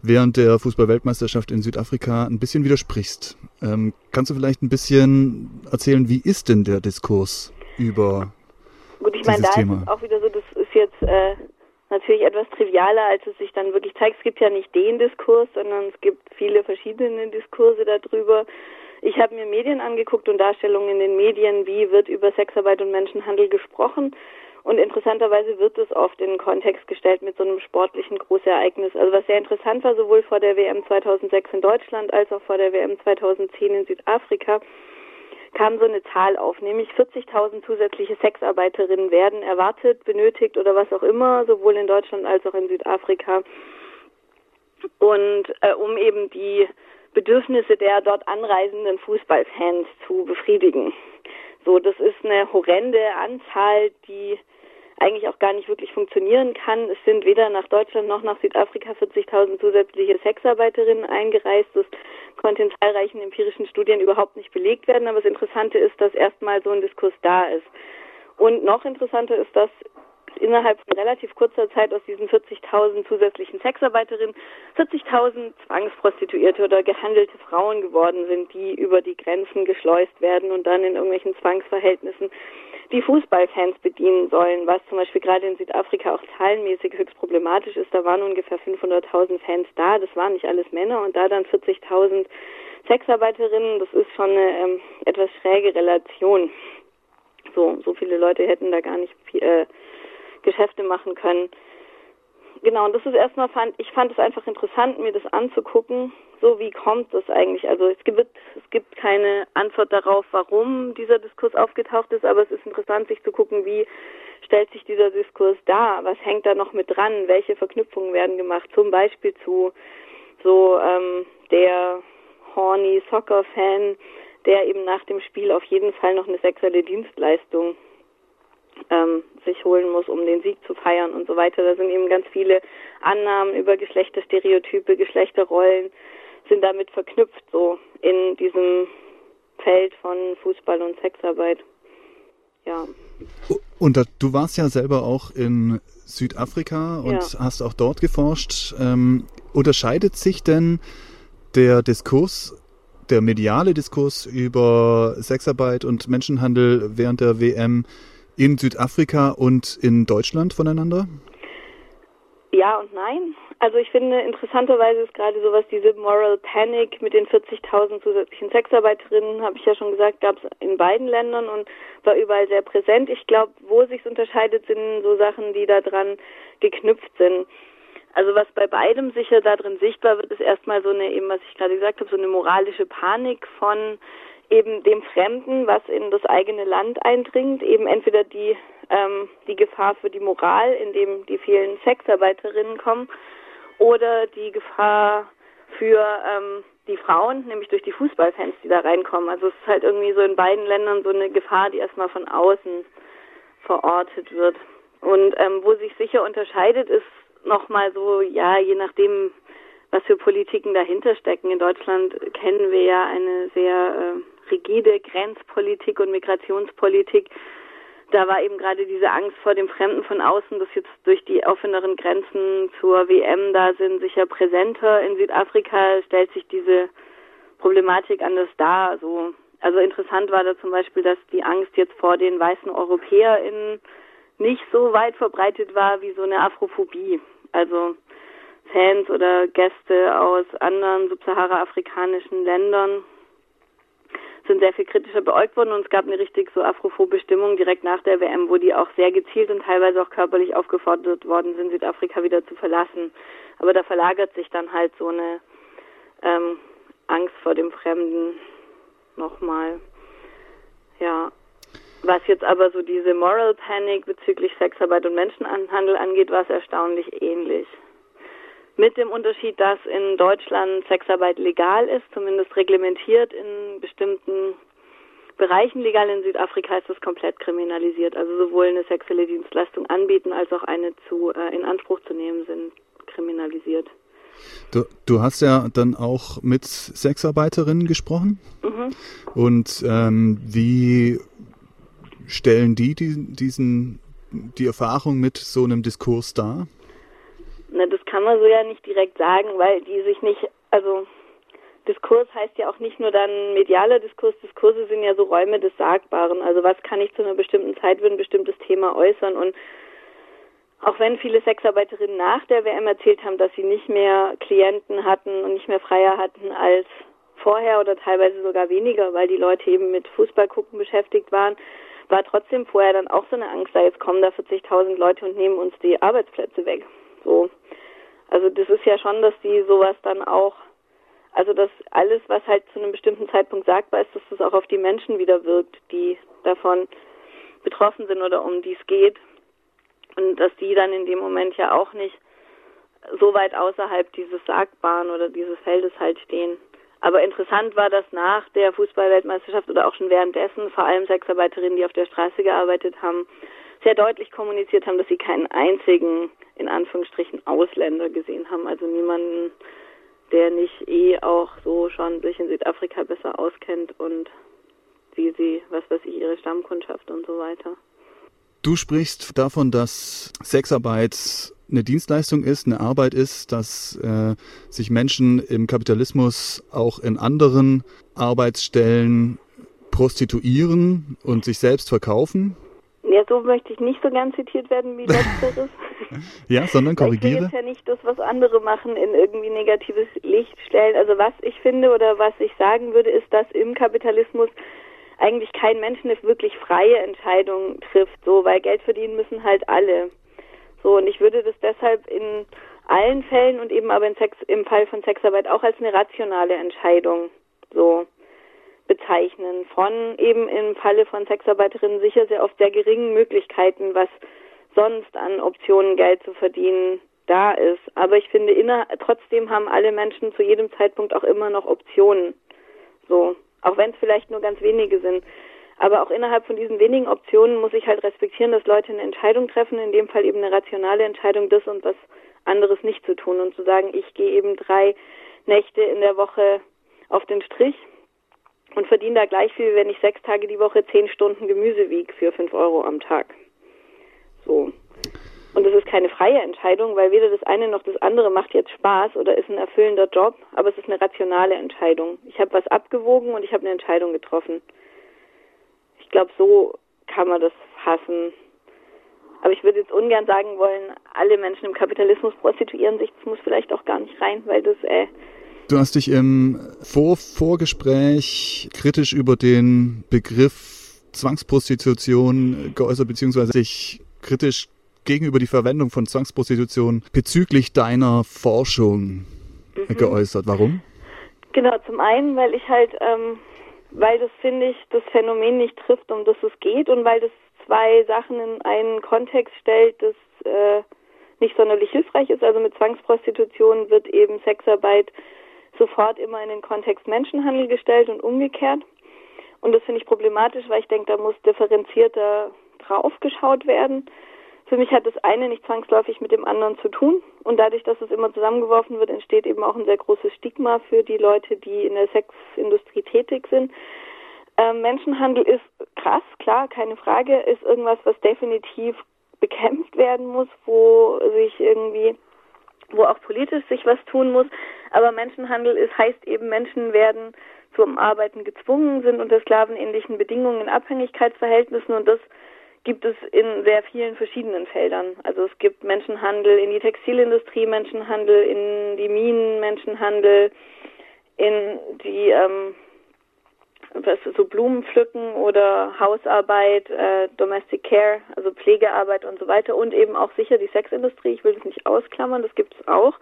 während der Fußball-Weltmeisterschaft in Südafrika ein bisschen widersprichst. Ähm, kannst du vielleicht ein bisschen erzählen, wie ist denn der Diskurs über Gut, ich meine, da Thema? ist es auch wieder so, das ist jetzt äh, natürlich etwas trivialer, als es sich dann wirklich zeigt. Es gibt ja nicht den Diskurs, sondern es gibt viele verschiedene Diskurse darüber. Ich habe mir Medien angeguckt und Darstellungen in den Medien, wie wird über Sexarbeit und Menschenhandel gesprochen. Und interessanterweise wird es oft in den Kontext gestellt mit so einem sportlichen Großereignis. Also was sehr interessant war, sowohl vor der WM 2006 in Deutschland als auch vor der WM 2010 in Südafrika, kam so eine Zahl auf, nämlich 40.000 zusätzliche Sexarbeiterinnen werden erwartet, benötigt oder was auch immer, sowohl in Deutschland als auch in Südafrika. Und äh, um eben die Bedürfnisse der dort anreisenden Fußballfans zu befriedigen. So, das ist eine horrende Anzahl, die eigentlich auch gar nicht wirklich funktionieren kann. Es sind weder nach Deutschland noch nach Südafrika 40.000 zusätzliche Sexarbeiterinnen eingereist. Das konnte in zahlreichen empirischen Studien überhaupt nicht belegt werden. Aber das Interessante ist, dass erstmal so ein Diskurs da ist. Und noch interessanter ist, dass innerhalb von relativ kurzer Zeit aus diesen 40.000 zusätzlichen Sexarbeiterinnen 40.000 Zwangsprostituierte oder gehandelte Frauen geworden sind, die über die Grenzen geschleust werden und dann in irgendwelchen Zwangsverhältnissen die Fußballfans bedienen sollen, was zum Beispiel gerade in Südafrika auch zahlenmäßig höchst problematisch ist. Da waren ungefähr 500.000 Fans da, das waren nicht alles Männer und da dann 40.000 Sexarbeiterinnen, das ist schon eine ähm, etwas schräge Relation. So, so viele Leute hätten da gar nicht äh, Geschäfte machen können. Genau, und das ist erstmal fand, ich fand es einfach interessant, mir das anzugucken. So, wie kommt das eigentlich? Also es gibt, es gibt keine Antwort darauf, warum dieser Diskurs aufgetaucht ist, aber es ist interessant, sich zu gucken, wie stellt sich dieser Diskurs dar? Was hängt da noch mit dran? Welche Verknüpfungen werden gemacht? Zum Beispiel zu so ähm, der horny Soccer-Fan, der eben nach dem Spiel auf jeden Fall noch eine sexuelle Dienstleistung ähm, sich holen muss, um den Sieg zu feiern und so weiter. Da sind eben ganz viele Annahmen über Geschlechterstereotype, Geschlechterrollen sind damit verknüpft, so in diesem Feld von Fußball und Sexarbeit. Ja. Und da, du warst ja selber auch in Südafrika und Ja. hast auch dort geforscht. Ähm, unterscheidet sich denn der Diskurs, der mediale Diskurs über Sexarbeit und Menschenhandel während der WM in Südafrika und in Deutschland voneinander? Ja und nein. Also ich finde, interessanterweise ist gerade sowas, diese Moral Panic mit den 40.000 zusätzlichen Sexarbeiterinnen, habe ich ja schon gesagt, gab es in beiden Ländern und war überall sehr präsent. Ich glaube, wo sich unterscheidet, sind so Sachen, die da dran geknüpft sind. Also was bei beidem sicher da drin sichtbar wird, ist erstmal so eine, eben was ich gerade gesagt habe, so eine moralische Panik von eben dem Fremden, was in das eigene Land eindringt, eben entweder die ähm, die Gefahr für die Moral, indem die vielen Sexarbeiterinnen kommen, oder die Gefahr für ähm, die Frauen, nämlich durch die Fußballfans, die da reinkommen. Also es ist halt irgendwie so in beiden Ländern so eine Gefahr, die erstmal von außen verortet wird. Und ähm, wo sich sicher unterscheidet, ist nochmal so, ja, je nachdem, was für Politiken dahinter stecken. In Deutschland kennen wir ja eine sehr äh, rigide Grenzpolitik und Migrationspolitik. Da war eben gerade diese Angst vor dem Fremden von außen, dass jetzt durch die offeneren Grenzen zur WM da sind, sicher präsenter. In Südafrika stellt sich diese Problematik anders dar. So, also interessant war da zum Beispiel, dass die Angst jetzt vor den weißen EuropäerInnen nicht so weit verbreitet war wie so eine Afrophobie. Also Fans oder Gäste aus anderen subsahara-afrikanischen Ländern sind sehr viel kritischer beäugt worden und es gab eine richtig so afrophobe Stimmung direkt nach der WM, wo die auch sehr gezielt und teilweise auch körperlich aufgefordert worden sind, Südafrika wieder zu verlassen. Aber da verlagert sich dann halt so eine ähm, Angst vor dem Fremden nochmal. Ja. Was jetzt aber so diese Moral Panic bezüglich Sexarbeit und Menschenhandel angeht, war es erstaunlich ähnlich. Mit dem Unterschied, dass in Deutschland Sexarbeit legal ist, zumindest reglementiert in bestimmten Bereichen legal. In Südafrika ist es komplett kriminalisiert. Also sowohl eine sexuelle Dienstleistung anbieten als auch eine zu äh, in Anspruch zu nehmen sind kriminalisiert. Du, du hast ja dann auch mit Sexarbeiterinnen gesprochen. Mhm. Und ähm, wie stellen die, die diesen die Erfahrung mit so einem Diskurs dar? Na, das kann man so ja nicht direkt sagen, weil die sich nicht, also Diskurs heißt ja auch nicht nur dann medialer Diskurs, Diskurse sind ja so Räume des Sagbaren. Also was kann ich zu einer bestimmten Zeit für ein bestimmtes Thema äußern und auch wenn viele Sexarbeiterinnen nach der WM erzählt haben, dass sie nicht mehr Klienten hatten und nicht mehr Freier hatten als vorher oder teilweise sogar weniger, weil die Leute eben mit Fußballgucken beschäftigt waren, war trotzdem vorher dann auch so eine Angst, da jetzt kommen da 40.000 Leute und nehmen uns die Arbeitsplätze weg. So. Also das ist ja schon, dass die sowas dann auch, also dass alles, was halt zu einem bestimmten Zeitpunkt sagbar ist, dass das auch auf die Menschen wieder wirkt, die davon betroffen sind oder um die es geht. Und dass die dann in dem Moment ja auch nicht so weit außerhalb dieses Sagbaren oder dieses Feldes halt stehen. Aber interessant war, dass nach der Fußballweltmeisterschaft oder auch schon währenddessen vor allem Sexarbeiterinnen, die auf der Straße gearbeitet haben, sehr deutlich kommuniziert haben, dass sie keinen einzigen, in Anführungsstrichen, Ausländer gesehen haben. Also niemanden, der nicht eh auch so schon sich in Südafrika besser auskennt und wie sie, was weiß ich, ihre Stammkundschaft und so weiter. Du sprichst davon, dass Sexarbeit eine Dienstleistung ist, eine Arbeit ist, dass äh, sich Menschen im Kapitalismus auch in anderen Arbeitsstellen prostituieren und sich selbst verkaufen. Ja, so möchte ich nicht so gern zitiert werden wie letzteres. [laughs] ja, sondern [laughs] korrigiere. Ich will jetzt ja nicht das, was andere machen, in irgendwie negatives Licht stellen. Also was ich finde oder was ich sagen würde, ist, dass im Kapitalismus eigentlich kein Mensch eine wirklich freie Entscheidung trifft, so, weil Geld verdienen müssen halt alle. So, und ich würde das deshalb in allen Fällen und eben aber Sex, im Fall von Sexarbeit auch als eine rationale Entscheidung so bezeichnen. Von eben im Falle von Sexarbeiterinnen sicher sehr oft sehr geringen Möglichkeiten, was sonst an Optionen Geld zu verdienen da ist. Aber ich finde, inner, trotzdem haben alle Menschen zu jedem Zeitpunkt auch immer noch Optionen. So. Auch wenn es vielleicht nur ganz wenige sind. Aber auch innerhalb von diesen wenigen Optionen muss ich halt respektieren, dass Leute eine Entscheidung treffen, in dem Fall eben eine rationale Entscheidung, das und was anderes nicht zu tun und zu sagen, ich gehe eben drei Nächte in der Woche auf den Strich und verdiene da gleich viel, wenn ich sechs Tage die Woche zehn Stunden Gemüse wiege für fünf Euro am Tag. So. Und das ist keine freie Entscheidung, weil weder das eine noch das andere macht jetzt Spaß oder ist ein erfüllender Job, aber es ist eine rationale Entscheidung. Ich habe was abgewogen und ich habe eine Entscheidung getroffen. Ich glaube, so kann man das fassen. Aber ich würde jetzt ungern sagen wollen, alle Menschen im Kapitalismus prostituieren sich. Das muss vielleicht auch gar nicht rein, weil das äh, Du hast dich im Vor Vorgespräch kritisch über den Begriff Zwangsprostitution geäußert, beziehungsweise dich kritisch gegenüber die Verwendung von Zwangsprostitution bezüglich deiner Forschung mhm. geäußert. Warum? Genau, zum einen, weil ich halt, ähm, weil das finde ich, das Phänomen nicht trifft, um das es geht und weil das zwei Sachen in einen Kontext stellt, das äh, nicht sonderlich hilfreich ist. Also mit Zwangsprostitution wird eben Sexarbeit sofort immer in den Kontext Menschenhandel gestellt und umgekehrt. Und das finde ich problematisch, weil ich denke, da muss differenzierter drauf geschaut werden. Für mich hat das eine nicht zwangsläufig mit dem anderen zu tun. Und dadurch, dass es immer zusammengeworfen wird, entsteht eben auch ein sehr großes Stigma für die Leute, die in der Sexindustrie tätig sind. Ähm, Menschenhandel ist krass, klar, keine Frage, ist irgendwas, was definitiv bekämpft werden muss, wo sich irgendwie, wo auch politisch sich was tun muss. Aber Menschenhandel ist, heißt eben, Menschen werden zum Arbeiten gezwungen, sind unter sklavenähnlichen Bedingungen in Abhängigkeitsverhältnissen und das gibt es in sehr vielen verschiedenen Feldern. Also es gibt Menschenhandel in die Textilindustrie, Menschenhandel in die Minen, Menschenhandel in die ähm, was so Blumen pflücken oder Hausarbeit, äh, Domestic Care, also Pflegearbeit und so weiter und eben auch sicher die Sexindustrie. Ich will das nicht ausklammern, das gibt es auch.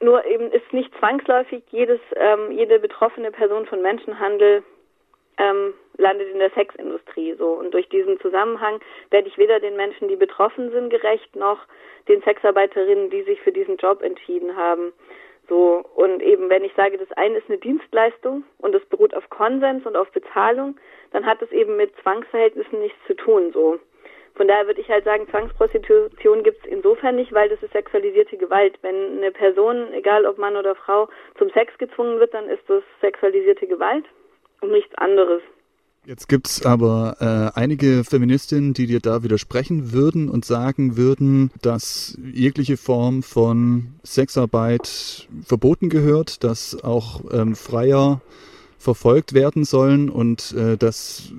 Nur eben ist nicht zwangsläufig jedes, ähm, jede betroffene Person von Menschenhandel ähm, landet in der Sexindustrie so und durch diesen Zusammenhang werde ich weder den Menschen, die betroffen sind, gerecht, noch den Sexarbeiterinnen, die sich für diesen Job entschieden haben. So, und eben, wenn ich sage, das eine ist eine Dienstleistung und es beruht auf Konsens und auf Bezahlung, dann hat es eben mit Zwangsverhältnissen nichts zu tun, so. Von daher würde ich halt sagen, Zwangsprostitution gibt es insofern nicht, weil das ist sexualisierte Gewalt. Wenn eine Person, egal ob Mann oder Frau, zum Sex gezwungen wird, dann ist das sexualisierte Gewalt und nichts anderes. Jetzt gibt's aber äh, einige Feministinnen, die dir da widersprechen würden und sagen würden, dass jegliche Form von Sexarbeit verboten gehört, dass auch ähm, Freier verfolgt werden sollen und äh, dass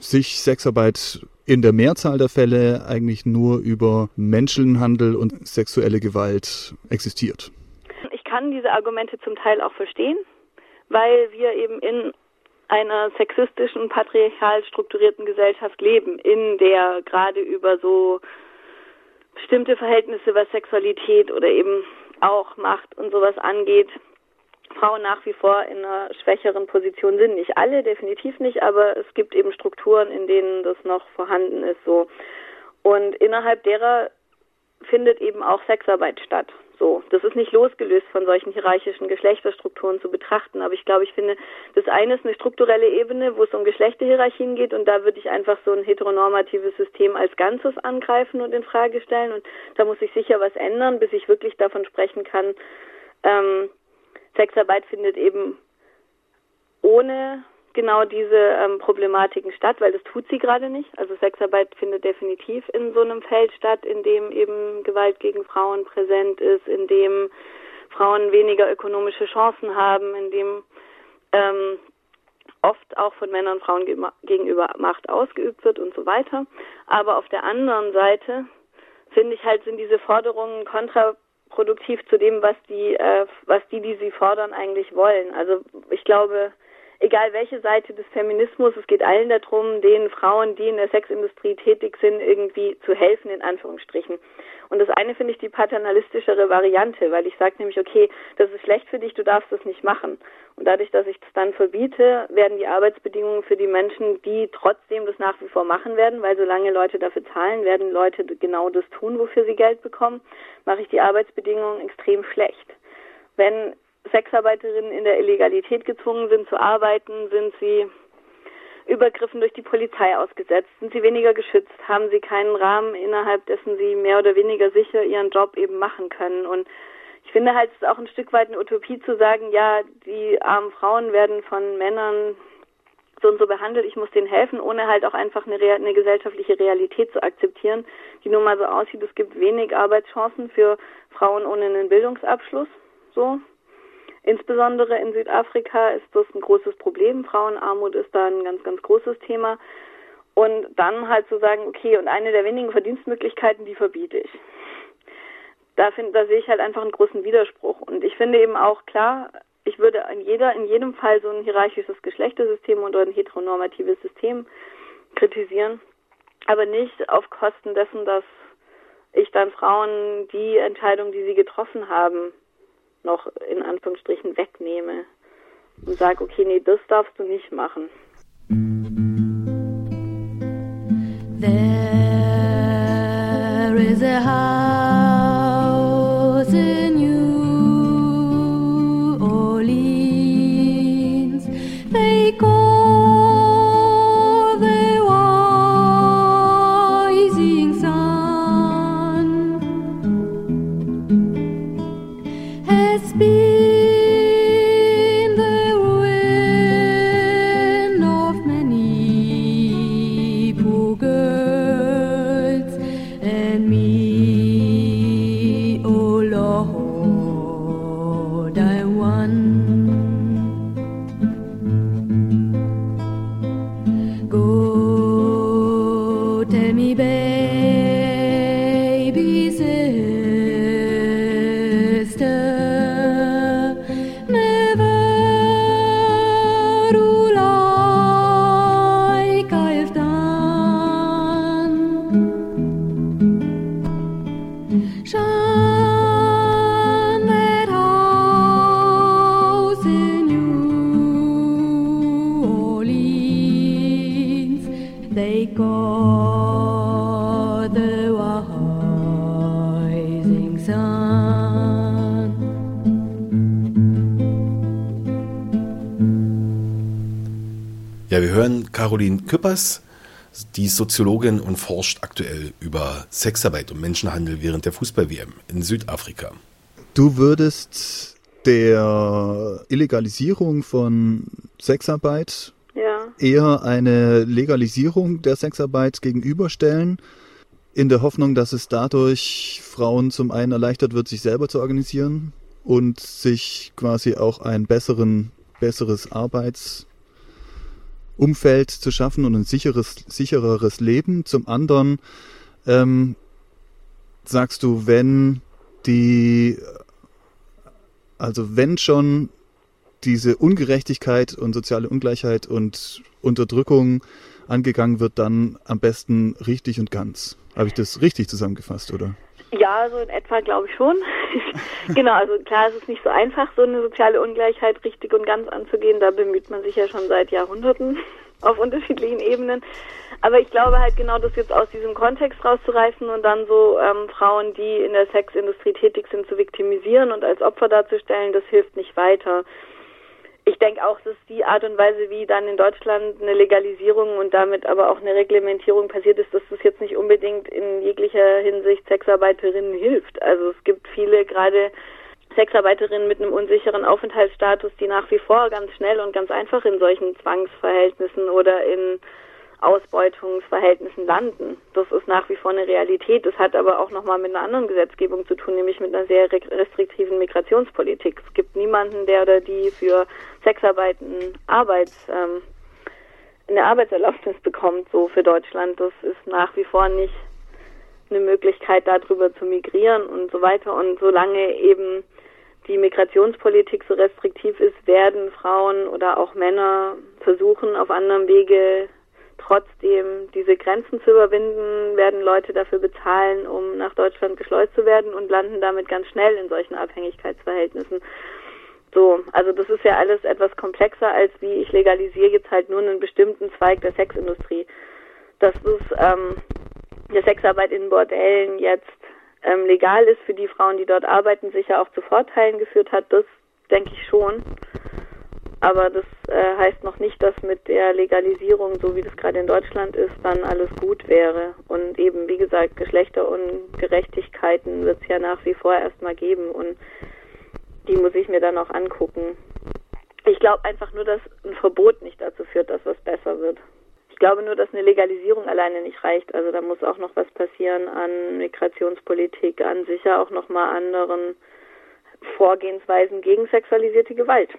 sich Sexarbeit in der Mehrzahl der Fälle eigentlich nur über Menschenhandel und sexuelle Gewalt existiert. Ich kann diese Argumente zum Teil auch verstehen, weil wir eben in einer sexistischen, patriarchal strukturierten Gesellschaft leben, in der gerade über so bestimmte Verhältnisse, was Sexualität oder eben auch Macht und sowas angeht, Frauen nach wie vor in einer schwächeren Position sind. Nicht alle, definitiv nicht, aber es gibt eben Strukturen, in denen das noch vorhanden ist, so. Und innerhalb derer findet eben auch Sexarbeit statt. So, das ist nicht losgelöst von solchen hierarchischen Geschlechterstrukturen zu betrachten, aber ich glaube, ich finde, das eine ist eine strukturelle Ebene, wo es um Geschlechterhierarchien geht und da würde ich einfach so ein heteronormatives System als Ganzes angreifen und in Frage stellen und da muss sich sicher was ändern, bis ich wirklich davon sprechen kann, ähm, Sexarbeit findet eben ohne genau diese ähm, Problematiken statt, weil das tut sie gerade nicht. Also Sexarbeit findet definitiv in so einem Feld statt, in dem eben Gewalt gegen Frauen präsent ist, in dem Frauen weniger ökonomische Chancen haben, in dem ähm, oft auch von Männern und Frauen gegenüber Macht ausgeübt wird und so weiter. Aber auf der anderen Seite finde ich halt, sind diese Forderungen kontraproduktiv zu dem, was die, äh, was die, die sie fordern, eigentlich wollen. Also ich glaube, egal welche Seite des Feminismus, es geht allen darum, den Frauen, die in der Sexindustrie tätig sind, irgendwie zu helfen, in Anführungsstrichen. Und das eine finde ich die paternalistischere Variante, weil ich sage nämlich, okay, das ist schlecht für dich, du darfst das nicht machen. Und dadurch, dass ich das dann verbiete, werden die Arbeitsbedingungen für die Menschen, die trotzdem das nach wie vor machen werden, weil solange Leute dafür zahlen, werden Leute genau das tun, wofür sie Geld bekommen, mache ich die Arbeitsbedingungen extrem schlecht. Wenn Sexarbeiterinnen in der Illegalität gezwungen sind zu arbeiten, sind sie Übergriffen durch die Polizei ausgesetzt, sind sie weniger geschützt, haben sie keinen Rahmen, innerhalb dessen sie mehr oder weniger sicher ihren Job eben machen können. Und ich finde halt, es ist auch ein Stück weit eine Utopie zu sagen, ja, die armen Frauen werden von Männern so und so behandelt, ich muss denen helfen, ohne halt auch einfach eine, eine gesellschaftliche Realität zu akzeptieren, die nun mal so aussieht, es gibt wenig Arbeitschancen für Frauen ohne einen Bildungsabschluss, so. Insbesondere in Südafrika ist das ein großes Problem. Frauenarmut ist da ein ganz, ganz großes Thema. Und dann halt zu sagen, okay, und eine der wenigen Verdienstmöglichkeiten, die verbiete ich. Da, find, da sehe ich halt einfach einen großen Widerspruch. Und ich finde eben auch klar, ich würde in jeder, in jedem Fall so ein hierarchisches Geschlechtersystem oder ein heteronormatives System kritisieren, aber nicht auf Kosten dessen, dass ich dann Frauen die Entscheidung, die sie getroffen haben, noch in Anführungsstrichen wegnehme und sage, okay, nee, das darfst du nicht machen. There is a house you. Caroline Küppers, die ist Soziologin und forscht aktuell über Sexarbeit und Menschenhandel während der Fußball-WM in Südafrika. Du würdest der Illegalisierung von Sexarbeit Ja. eher eine Legalisierung der Sexarbeit gegenüberstellen, in der Hoffnung, dass es dadurch Frauen zum einen erleichtert wird, sich selber zu organisieren und sich quasi auch ein besseren, besseres Arbeitsumfeld zu schaffen und ein sicheres, sichereres Leben. Zum anderen ähm, sagst du, wenn die, also wenn schon diese Ungerechtigkeit und soziale Ungleichheit und Unterdrückung angegangen wird, dann am besten richtig und ganz. Habe ich das richtig zusammengefasst, oder? Ja, so in etwa glaube ich schon. [laughs] genau, also klar, es ist nicht so einfach, so eine soziale Ungleichheit richtig und ganz anzugehen. Da bemüht man sich ja schon seit Jahrhunderten [laughs] auf unterschiedlichen Ebenen. Aber ich glaube halt genau, das jetzt aus diesem Kontext rauszureißen und dann so ähm, Frauen, die in der Sexindustrie tätig sind, zu viktimisieren und als Opfer darzustellen, das hilft nicht weiter. Ich denke auch, dass die Art und Weise, wie dann in Deutschland eine Legalisierung und damit aber auch eine Reglementierung passiert ist, dass das jetzt nicht unbedingt in jeglicher Hinsicht Sexarbeiterinnen hilft. Also es gibt viele gerade Sexarbeiterinnen mit einem unsicheren Aufenthaltsstatus, die nach wie vor ganz schnell und ganz einfach in solchen Zwangsverhältnissen oder in Ausbeutungsverhältnissen landen. Das ist nach wie vor eine Realität. Das hat aber auch nochmal mit einer anderen Gesetzgebung zu tun, nämlich mit einer sehr restriktiven Migrationspolitik. Es gibt niemanden, der oder die für Sexarbeiten Arbeits, ähm, eine Arbeitserlaubnis [laughs] bekommt, so für Deutschland. Das ist nach wie vor nicht eine Möglichkeit, darüber zu migrieren und so weiter. Und solange eben die Migrationspolitik so restriktiv ist, werden Frauen oder auch Männer versuchen, auf anderem Wege trotzdem diese Grenzen zu überwinden, werden Leute dafür bezahlen, um nach Deutschland geschleust zu werden und landen damit ganz schnell in solchen Abhängigkeitsverhältnissen. So, also das ist ja alles etwas komplexer, als wie ich legalisiere jetzt halt nur einen bestimmten Zweig der Sexindustrie. Dass es ähm, der Sexarbeit in Bordellen jetzt ähm, legal ist für die Frauen, die dort arbeiten, sicher auch zu Vorteilen geführt hat, das denke ich schon. Aber das äh, heißt noch nicht, dass mit der Legalisierung, so wie das gerade in Deutschland ist, dann alles gut wäre. Und eben, wie gesagt, Geschlechterungerechtigkeiten wird es ja nach wie vor erstmal geben und die muss ich mir dann auch angucken. Ich glaube einfach nur, dass ein Verbot nicht dazu führt, dass was besser wird. Ich glaube nur, dass eine Legalisierung alleine nicht reicht. Also da muss auch noch was passieren an Migrationspolitik, an sicher auch nochmal anderen Vorgehensweisen gegen sexualisierte Gewalt.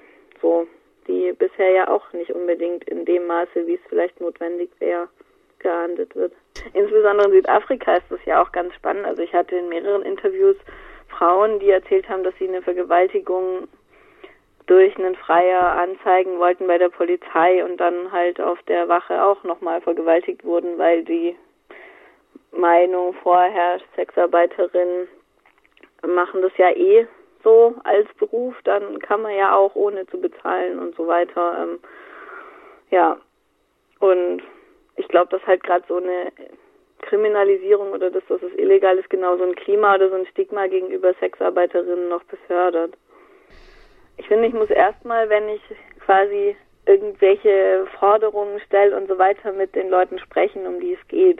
So, die bisher ja auch nicht unbedingt in dem Maße, wie es vielleicht notwendig wäre, geahndet wird. Insbesondere in Südafrika ist das ja auch ganz spannend. Also ich hatte in mehreren Interviews Frauen, die erzählt haben, dass sie eine Vergewaltigung durch einen Freier anzeigen wollten bei der Polizei und dann halt auf der Wache auch nochmal vergewaltigt wurden, weil die Meinung vorherrscht, Sexarbeiterinnen machen das ja eh so als Beruf, dann kann man ja auch ohne zu bezahlen und so weiter. Ähm, ja, und ich glaube, dass halt gerade so eine Kriminalisierung oder das, dass es illegal ist, genau so ein Klima oder so ein Stigma gegenüber Sexarbeiterinnen noch befördert. Ich finde, ich muss erstmal, wenn ich quasi irgendwelche Forderungen stelle und so weiter, mit den Leuten sprechen, um die es geht.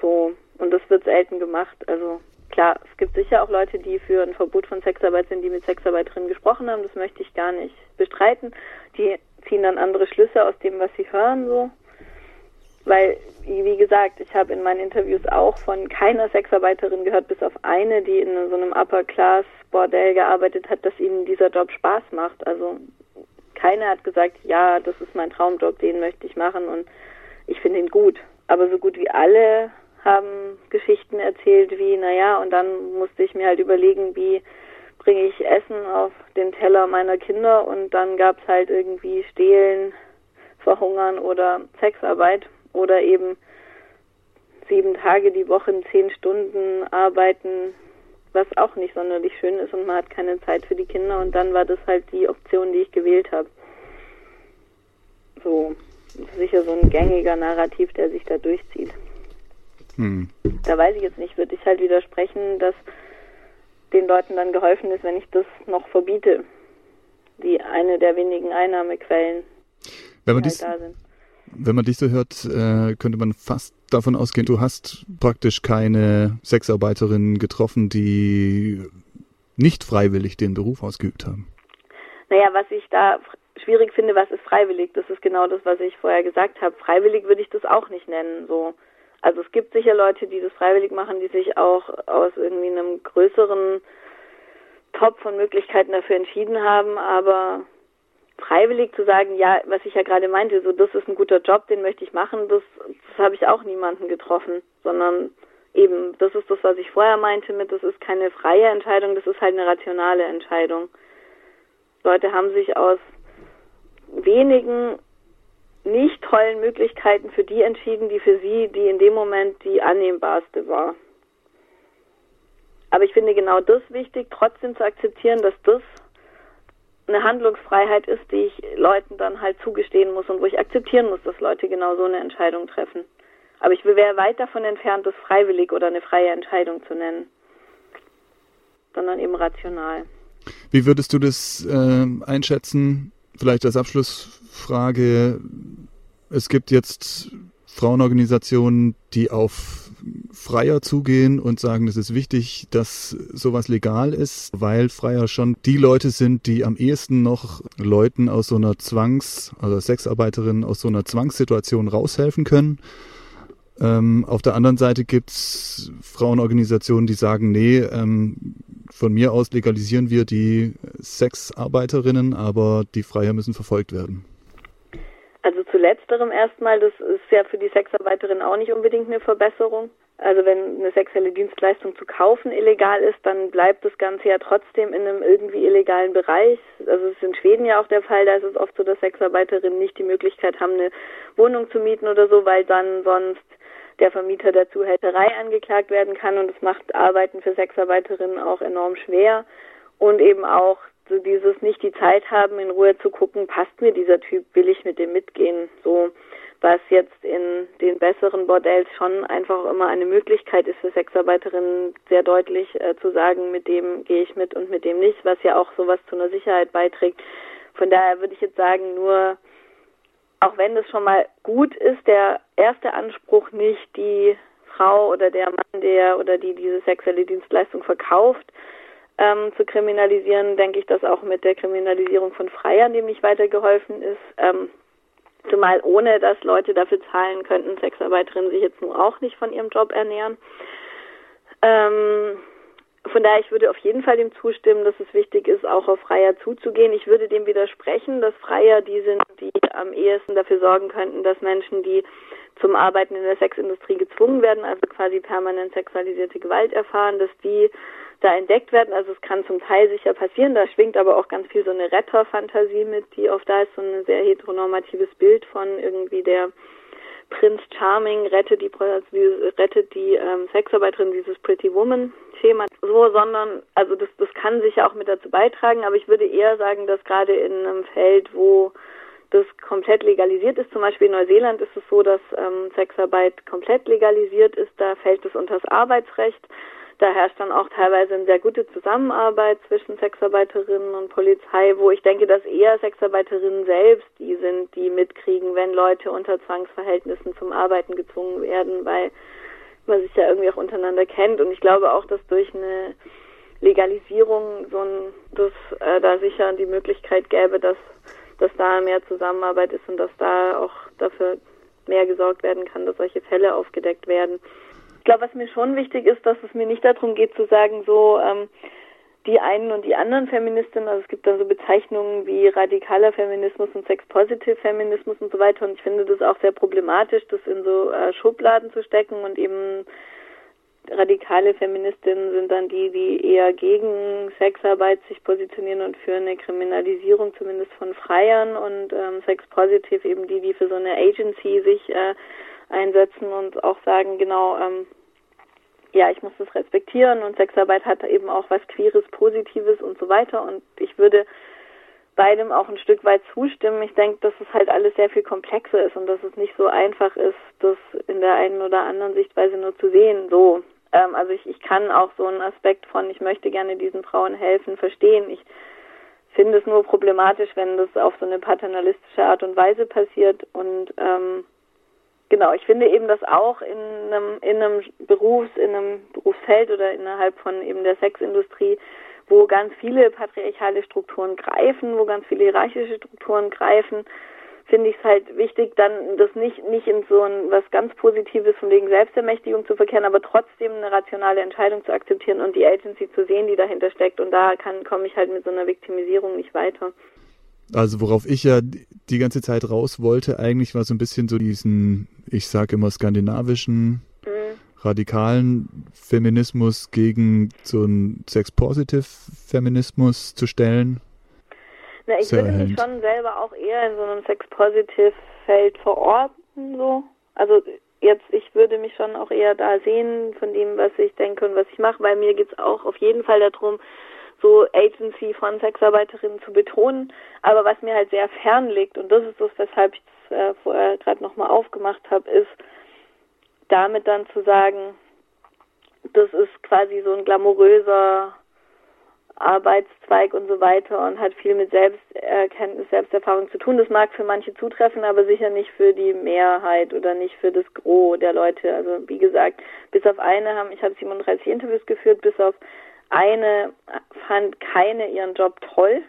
So. Und das wird selten gemacht. Also klar, es gibt sicher auch Leute, die für ein Verbot von Sexarbeit sind, die mit Sexarbeiterinnen gesprochen haben. Das möchte ich gar nicht bestreiten. Die ziehen dann andere Schlüsse aus dem, was sie hören, so. Weil, wie gesagt, ich habe in meinen Interviews auch von keiner Sexarbeiterin gehört, bis auf eine, die in so einem Upper-Class-Bordell gearbeitet hat, dass ihnen dieser Job Spaß macht. Also keiner hat gesagt, ja, das ist mein Traumjob, den möchte ich machen und ich finde ihn gut. Aber so gut wie alle haben Geschichten erzählt wie, naja, und dann musste ich mir halt überlegen, wie bringe ich Essen auf den Teller meiner Kinder und dann gab es halt irgendwie Stehlen, Verhungern oder Sexarbeit oder eben sieben Tage die Woche in zehn Stunden arbeiten, was auch nicht sonderlich schön ist und man hat keine Zeit für die Kinder und dann war das halt die Option, die ich gewählt habe. So, sicher so ein gängiger Narrativ, der sich da durchzieht. Hm. Da weiß ich jetzt nicht, würde ich halt widersprechen, dass den Leuten dann geholfen ist, wenn ich das noch verbiete. Die eine der wenigen Einnahmequellen, Wenn man, die dies, halt da sind. wenn man dich so hört, äh, könnte man fast davon ausgehen, du hast praktisch keine Sexarbeiterinnen getroffen, die nicht freiwillig den Beruf ausgeübt haben. Naja, was ich da schwierig finde, was ist freiwillig? Das ist genau das, was ich vorher gesagt habe. Freiwillig würde ich das auch nicht nennen. So, also es gibt sicher Leute, die das freiwillig machen, die sich auch aus irgendwie einem größeren Top von Möglichkeiten dafür entschieden haben, aber freiwillig zu sagen, ja, was ich ja gerade meinte, so das ist ein guter Job, den möchte ich machen, das, das habe ich auch niemanden getroffen, sondern eben, das ist das, was ich vorher meinte mit, das ist keine freie Entscheidung, das ist halt eine rationale Entscheidung. Leute haben sich aus wenigen nicht tollen Möglichkeiten für die entschieden, die für sie, die in dem Moment die annehmbarste war. Aber ich finde genau das wichtig, trotzdem zu akzeptieren, dass das eine Handlungsfreiheit ist, die ich Leuten dann halt zugestehen muss und wo ich akzeptieren muss, dass Leute genau so eine Entscheidung treffen. Aber ich wäre weit davon entfernt, das freiwillig oder eine freie Entscheidung zu nennen, sondern eben rational. Wie würdest du das äh, einschätzen? Vielleicht als Abschlussfrage. Es gibt jetzt Frauenorganisationen, die auf Freier zugehen und sagen, es ist wichtig, dass sowas legal ist, weil Freier schon die Leute sind, die am ehesten noch Leuten aus so einer Zwangs-, also Sexarbeiterinnen aus so einer Zwangssituation raushelfen können. Ähm, auf der anderen Seite gibt's Frauenorganisationen, die sagen, nee, ähm, von mir aus legalisieren wir die Sexarbeiterinnen, aber die Freier müssen verfolgt werden. Also zu letzterem erstmal, das ist ja für die Sexarbeiterin auch nicht unbedingt eine Verbesserung. Also wenn eine sexuelle Dienstleistung zu kaufen illegal ist, dann bleibt das Ganze ja trotzdem in einem irgendwie illegalen Bereich. Also es ist in Schweden ja auch der Fall, da ist es oft so, dass Sexarbeiterinnen nicht die Möglichkeit haben, eine Wohnung zu mieten oder so, weil dann sonst der Vermieter der Zuhälterei angeklagt werden kann. Und es macht Arbeiten für Sexarbeiterinnen auch enorm schwer. Und eben auch so dieses nicht die Zeit haben, in Ruhe zu gucken, passt mir dieser Typ, will ich mit dem mitgehen, so was jetzt in den besseren Bordells schon einfach immer eine Möglichkeit ist für Sexarbeiterinnen sehr deutlich äh, zu sagen, mit dem gehe ich mit und mit dem nicht, was ja auch sowas zu einer Sicherheit beiträgt. Von daher würde ich jetzt sagen, nur auch wenn das schon mal gut ist, der erste Anspruch nicht die Frau oder der Mann, der oder die diese sexuelle Dienstleistung verkauft, ähm, zu kriminalisieren, denke ich, dass auch mit der Kriminalisierung von Freiern dem nicht weitergeholfen ist. Ähm, zumal ohne, dass Leute dafür zahlen könnten, Sexarbeiterinnen sich jetzt nur auch nicht von ihrem Job ernähren. Ähm, von daher, ich würde auf jeden Fall dem zustimmen, dass es wichtig ist, auch auf Freier zuzugehen. Ich würde dem widersprechen, dass Freier die sind, die am ehesten dafür sorgen könnten, dass Menschen, die zum Arbeiten in der Sexindustrie gezwungen werden, also quasi permanent sexualisierte Gewalt erfahren, dass die da entdeckt werden. Also es kann zum Teil sicher passieren, da schwingt aber auch ganz viel so eine Retterfantasie mit, die oft da ist, so ein sehr heteronormatives Bild von irgendwie der Prinz Charming rettet die, rettet die ähm, Sexarbeiterin, dieses Pretty Woman Thema so, sondern, also das, das kann sicher auch mit dazu beitragen, aber ich würde eher sagen, dass gerade in einem Feld, wo das komplett legalisiert ist, zum Beispiel in Neuseeland ist es so, dass ähm, Sexarbeit komplett legalisiert ist, da fällt es unter das Arbeitsrecht. Da herrscht dann auch teilweise eine sehr gute Zusammenarbeit zwischen Sexarbeiterinnen und Polizei, wo ich denke, dass eher Sexarbeiterinnen selbst die sind, die mitkriegen, wenn Leute unter Zwangsverhältnissen zum Arbeiten gezwungen werden, weil man sich ja irgendwie auch untereinander kennt. Und ich glaube auch, dass durch eine Legalisierung so ein, dass äh, da sicher die Möglichkeit gäbe, dass, dass da mehr Zusammenarbeit ist und dass da auch dafür mehr gesorgt werden kann, dass solche Fälle aufgedeckt werden. Ich glaube, was mir schon wichtig ist, dass es mir nicht darum geht zu sagen, so ähm, die einen und die anderen Feministinnen, also es gibt dann so Bezeichnungen wie radikaler Feminismus und Sex-Positive Feminismus und so weiter. Und ich finde das auch sehr problematisch, das in so äh, Schubladen zu stecken. Und eben radikale Feministinnen sind dann die, die eher gegen Sexarbeit sich positionieren und für eine Kriminalisierung zumindest von Freiern. Und ähm, Sex-Positive eben die, die für so eine Agency sich äh, einsetzen und auch sagen, genau, ähm, ja, ich muss das respektieren und Sexarbeit hat eben auch was Queeres, Positives und so weiter und ich würde beidem auch ein Stück weit zustimmen. Ich denke, dass es halt alles sehr viel komplexer ist und dass es nicht so einfach ist, das in der einen oder anderen Sichtweise nur zu sehen. So, Ähm, also ich, ich kann auch so einen Aspekt von, ich möchte gerne diesen Frauen helfen, verstehen. Ich finde es nur problematisch, wenn das auf so eine paternalistische Art und Weise passiert und ähm, Genau, ich finde eben, dass auch in einem, in einem Berufs-, in einem Berufsfeld oder innerhalb von eben der Sexindustrie, wo ganz viele patriarchale Strukturen greifen, wo ganz viele hierarchische Strukturen greifen, finde ich es halt wichtig, dann das nicht, nicht in so ein was ganz Positives von wegen Selbstermächtigung zu verkehren, aber trotzdem eine rationale Entscheidung zu akzeptieren und die Agency zu sehen, die dahinter steckt. Und da kann, komme ich halt mit so einer Viktimisierung nicht weiter. Also worauf ich ja die ganze Zeit raus wollte, eigentlich war so ein bisschen so diesen, ich sage immer skandinavischen, mhm. radikalen Feminismus gegen so einen Sex-Positive-Feminismus zu stellen. Na, ich würde mich schon selber auch eher in so einem Sex-Positive-Feld verorten, so. Also jetzt, ich würde mich schon auch eher da sehen von dem, was ich denke und was ich mache, weil mir geht's auch auf jeden Fall darum, so Agency von Sexarbeiterinnen zu betonen. Aber was mir halt sehr fern liegt, und das ist das, weshalb ich es äh, vorher gerade nochmal aufgemacht habe, ist damit dann zu sagen, das ist quasi so ein glamouröser Arbeitszweig und so weiter und hat viel mit Selbsterkenntnis, Selbsterfahrung zu tun. Das mag für manche zutreffen, aber sicher nicht für die Mehrheit oder nicht für das Gros der Leute. Also wie gesagt, bis auf eine haben, ich habe 37 Interviews geführt, bis auf eine fand keine ihren Job toll.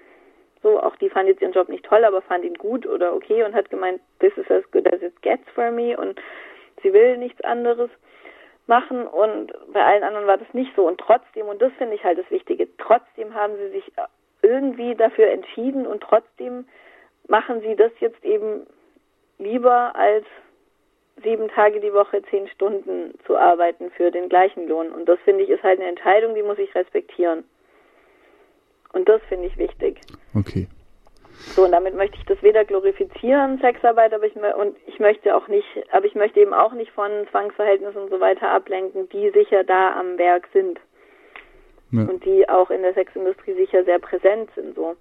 So, auch die fand jetzt ihren Job nicht toll, aber fand ihn gut oder okay und hat gemeint, this is as good as it gets for me und sie will nichts anderes machen und bei allen anderen war das nicht so und trotzdem, und das finde ich halt das Wichtige, trotzdem haben sie sich irgendwie dafür entschieden und trotzdem machen sie das jetzt eben lieber als sieben Tage die Woche zehn Stunden zu arbeiten für den gleichen Lohn. Und das finde ich ist halt eine Entscheidung, die muss ich respektieren. Und das finde ich wichtig. Okay. So, und damit möchte ich das weder glorifizieren, Sexarbeit, aber ich und ich möchte auch nicht, aber ich möchte eben auch nicht von Zwangsverhältnissen und so weiter ablenken, die sicher da am Werk sind. Ja. Und die auch in der Sexindustrie sicher sehr präsent sind so.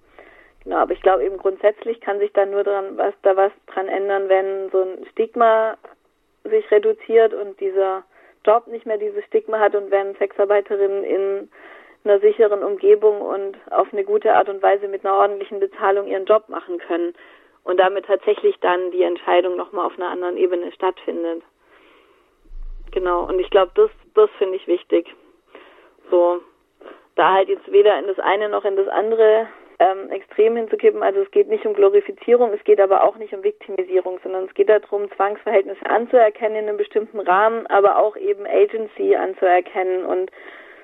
Genau, aber ich glaube eben grundsätzlich kann sich da nur dran, was da was dran ändern, wenn so ein Stigma sich reduziert und dieser Job nicht mehr dieses Stigma hat und wenn Sexarbeiterinnen in einer sicheren Umgebung und auf eine gute Art und Weise mit einer ordentlichen Bezahlung ihren Job machen können und damit tatsächlich dann die Entscheidung nochmal auf einer anderen Ebene stattfindet. Genau, und ich glaube, das, das finde ich wichtig. So, da halt jetzt weder in das eine noch in das andere ähm, extrem hinzukippen. Also es geht nicht um Glorifizierung, es geht aber auch nicht um Viktimisierung, sondern es geht darum, Zwangsverhältnisse anzuerkennen in einem bestimmten Rahmen, aber auch eben Agency anzuerkennen und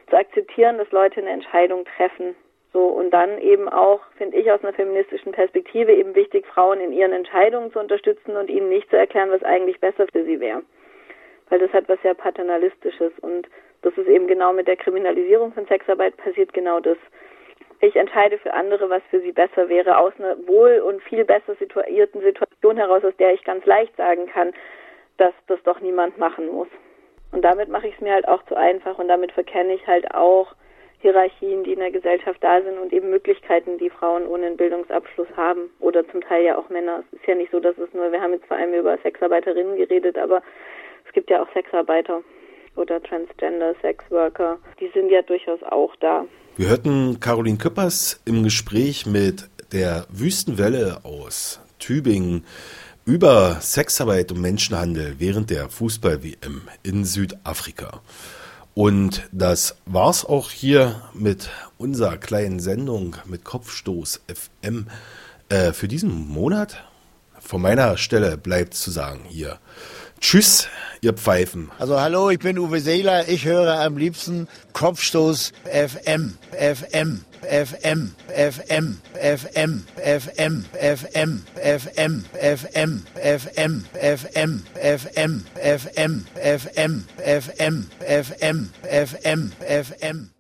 zu akzeptieren, dass Leute eine Entscheidung treffen. So, und dann eben auch, finde ich, aus einer feministischen Perspektive eben wichtig, Frauen in ihren Entscheidungen zu unterstützen und ihnen nicht zu erklären, was eigentlich besser für sie wäre. Weil das hat was sehr Paternalistisches und das ist eben genau mit der Kriminalisierung von Sexarbeit passiert genau das ich entscheide für andere, was für sie besser wäre, aus einer wohl und viel besser situierten Situation heraus, aus der ich ganz leicht sagen kann, dass das doch niemand machen muss. Und damit mache ich es mir halt auch zu einfach und damit verkenne ich halt auch Hierarchien, die in der Gesellschaft da sind und eben Möglichkeiten, die Frauen ohne einen Bildungsabschluss haben oder zum Teil ja auch Männer. Es ist ja nicht so, dass es nur, wir haben jetzt vor allem über Sexarbeiterinnen geredet, aber es gibt ja auch Sexarbeiter oder Transgender Sexworker. Die sind ja durchaus auch da. Wir hörten Caroline Küppers im Gespräch mit der Wüstenwelle aus Tübingen über Sexarbeit und Menschenhandel während der Fußball-WM in Südafrika. Und das war's auch hier mit unserer kleinen Sendung mit Kopfstoß FM äh, für diesen Monat. Von meiner Stelle bleibt zu sagen hier. Tschüss, ihr Pfeifen. Also hallo, ich bin Uwe Seeler. Ich höre am liebsten Kopfstoß FM, FM, FM, FM, FM, FM, FM, FM, FM, FM, FM, FM, FM, FM, FM, FM, FM, FM.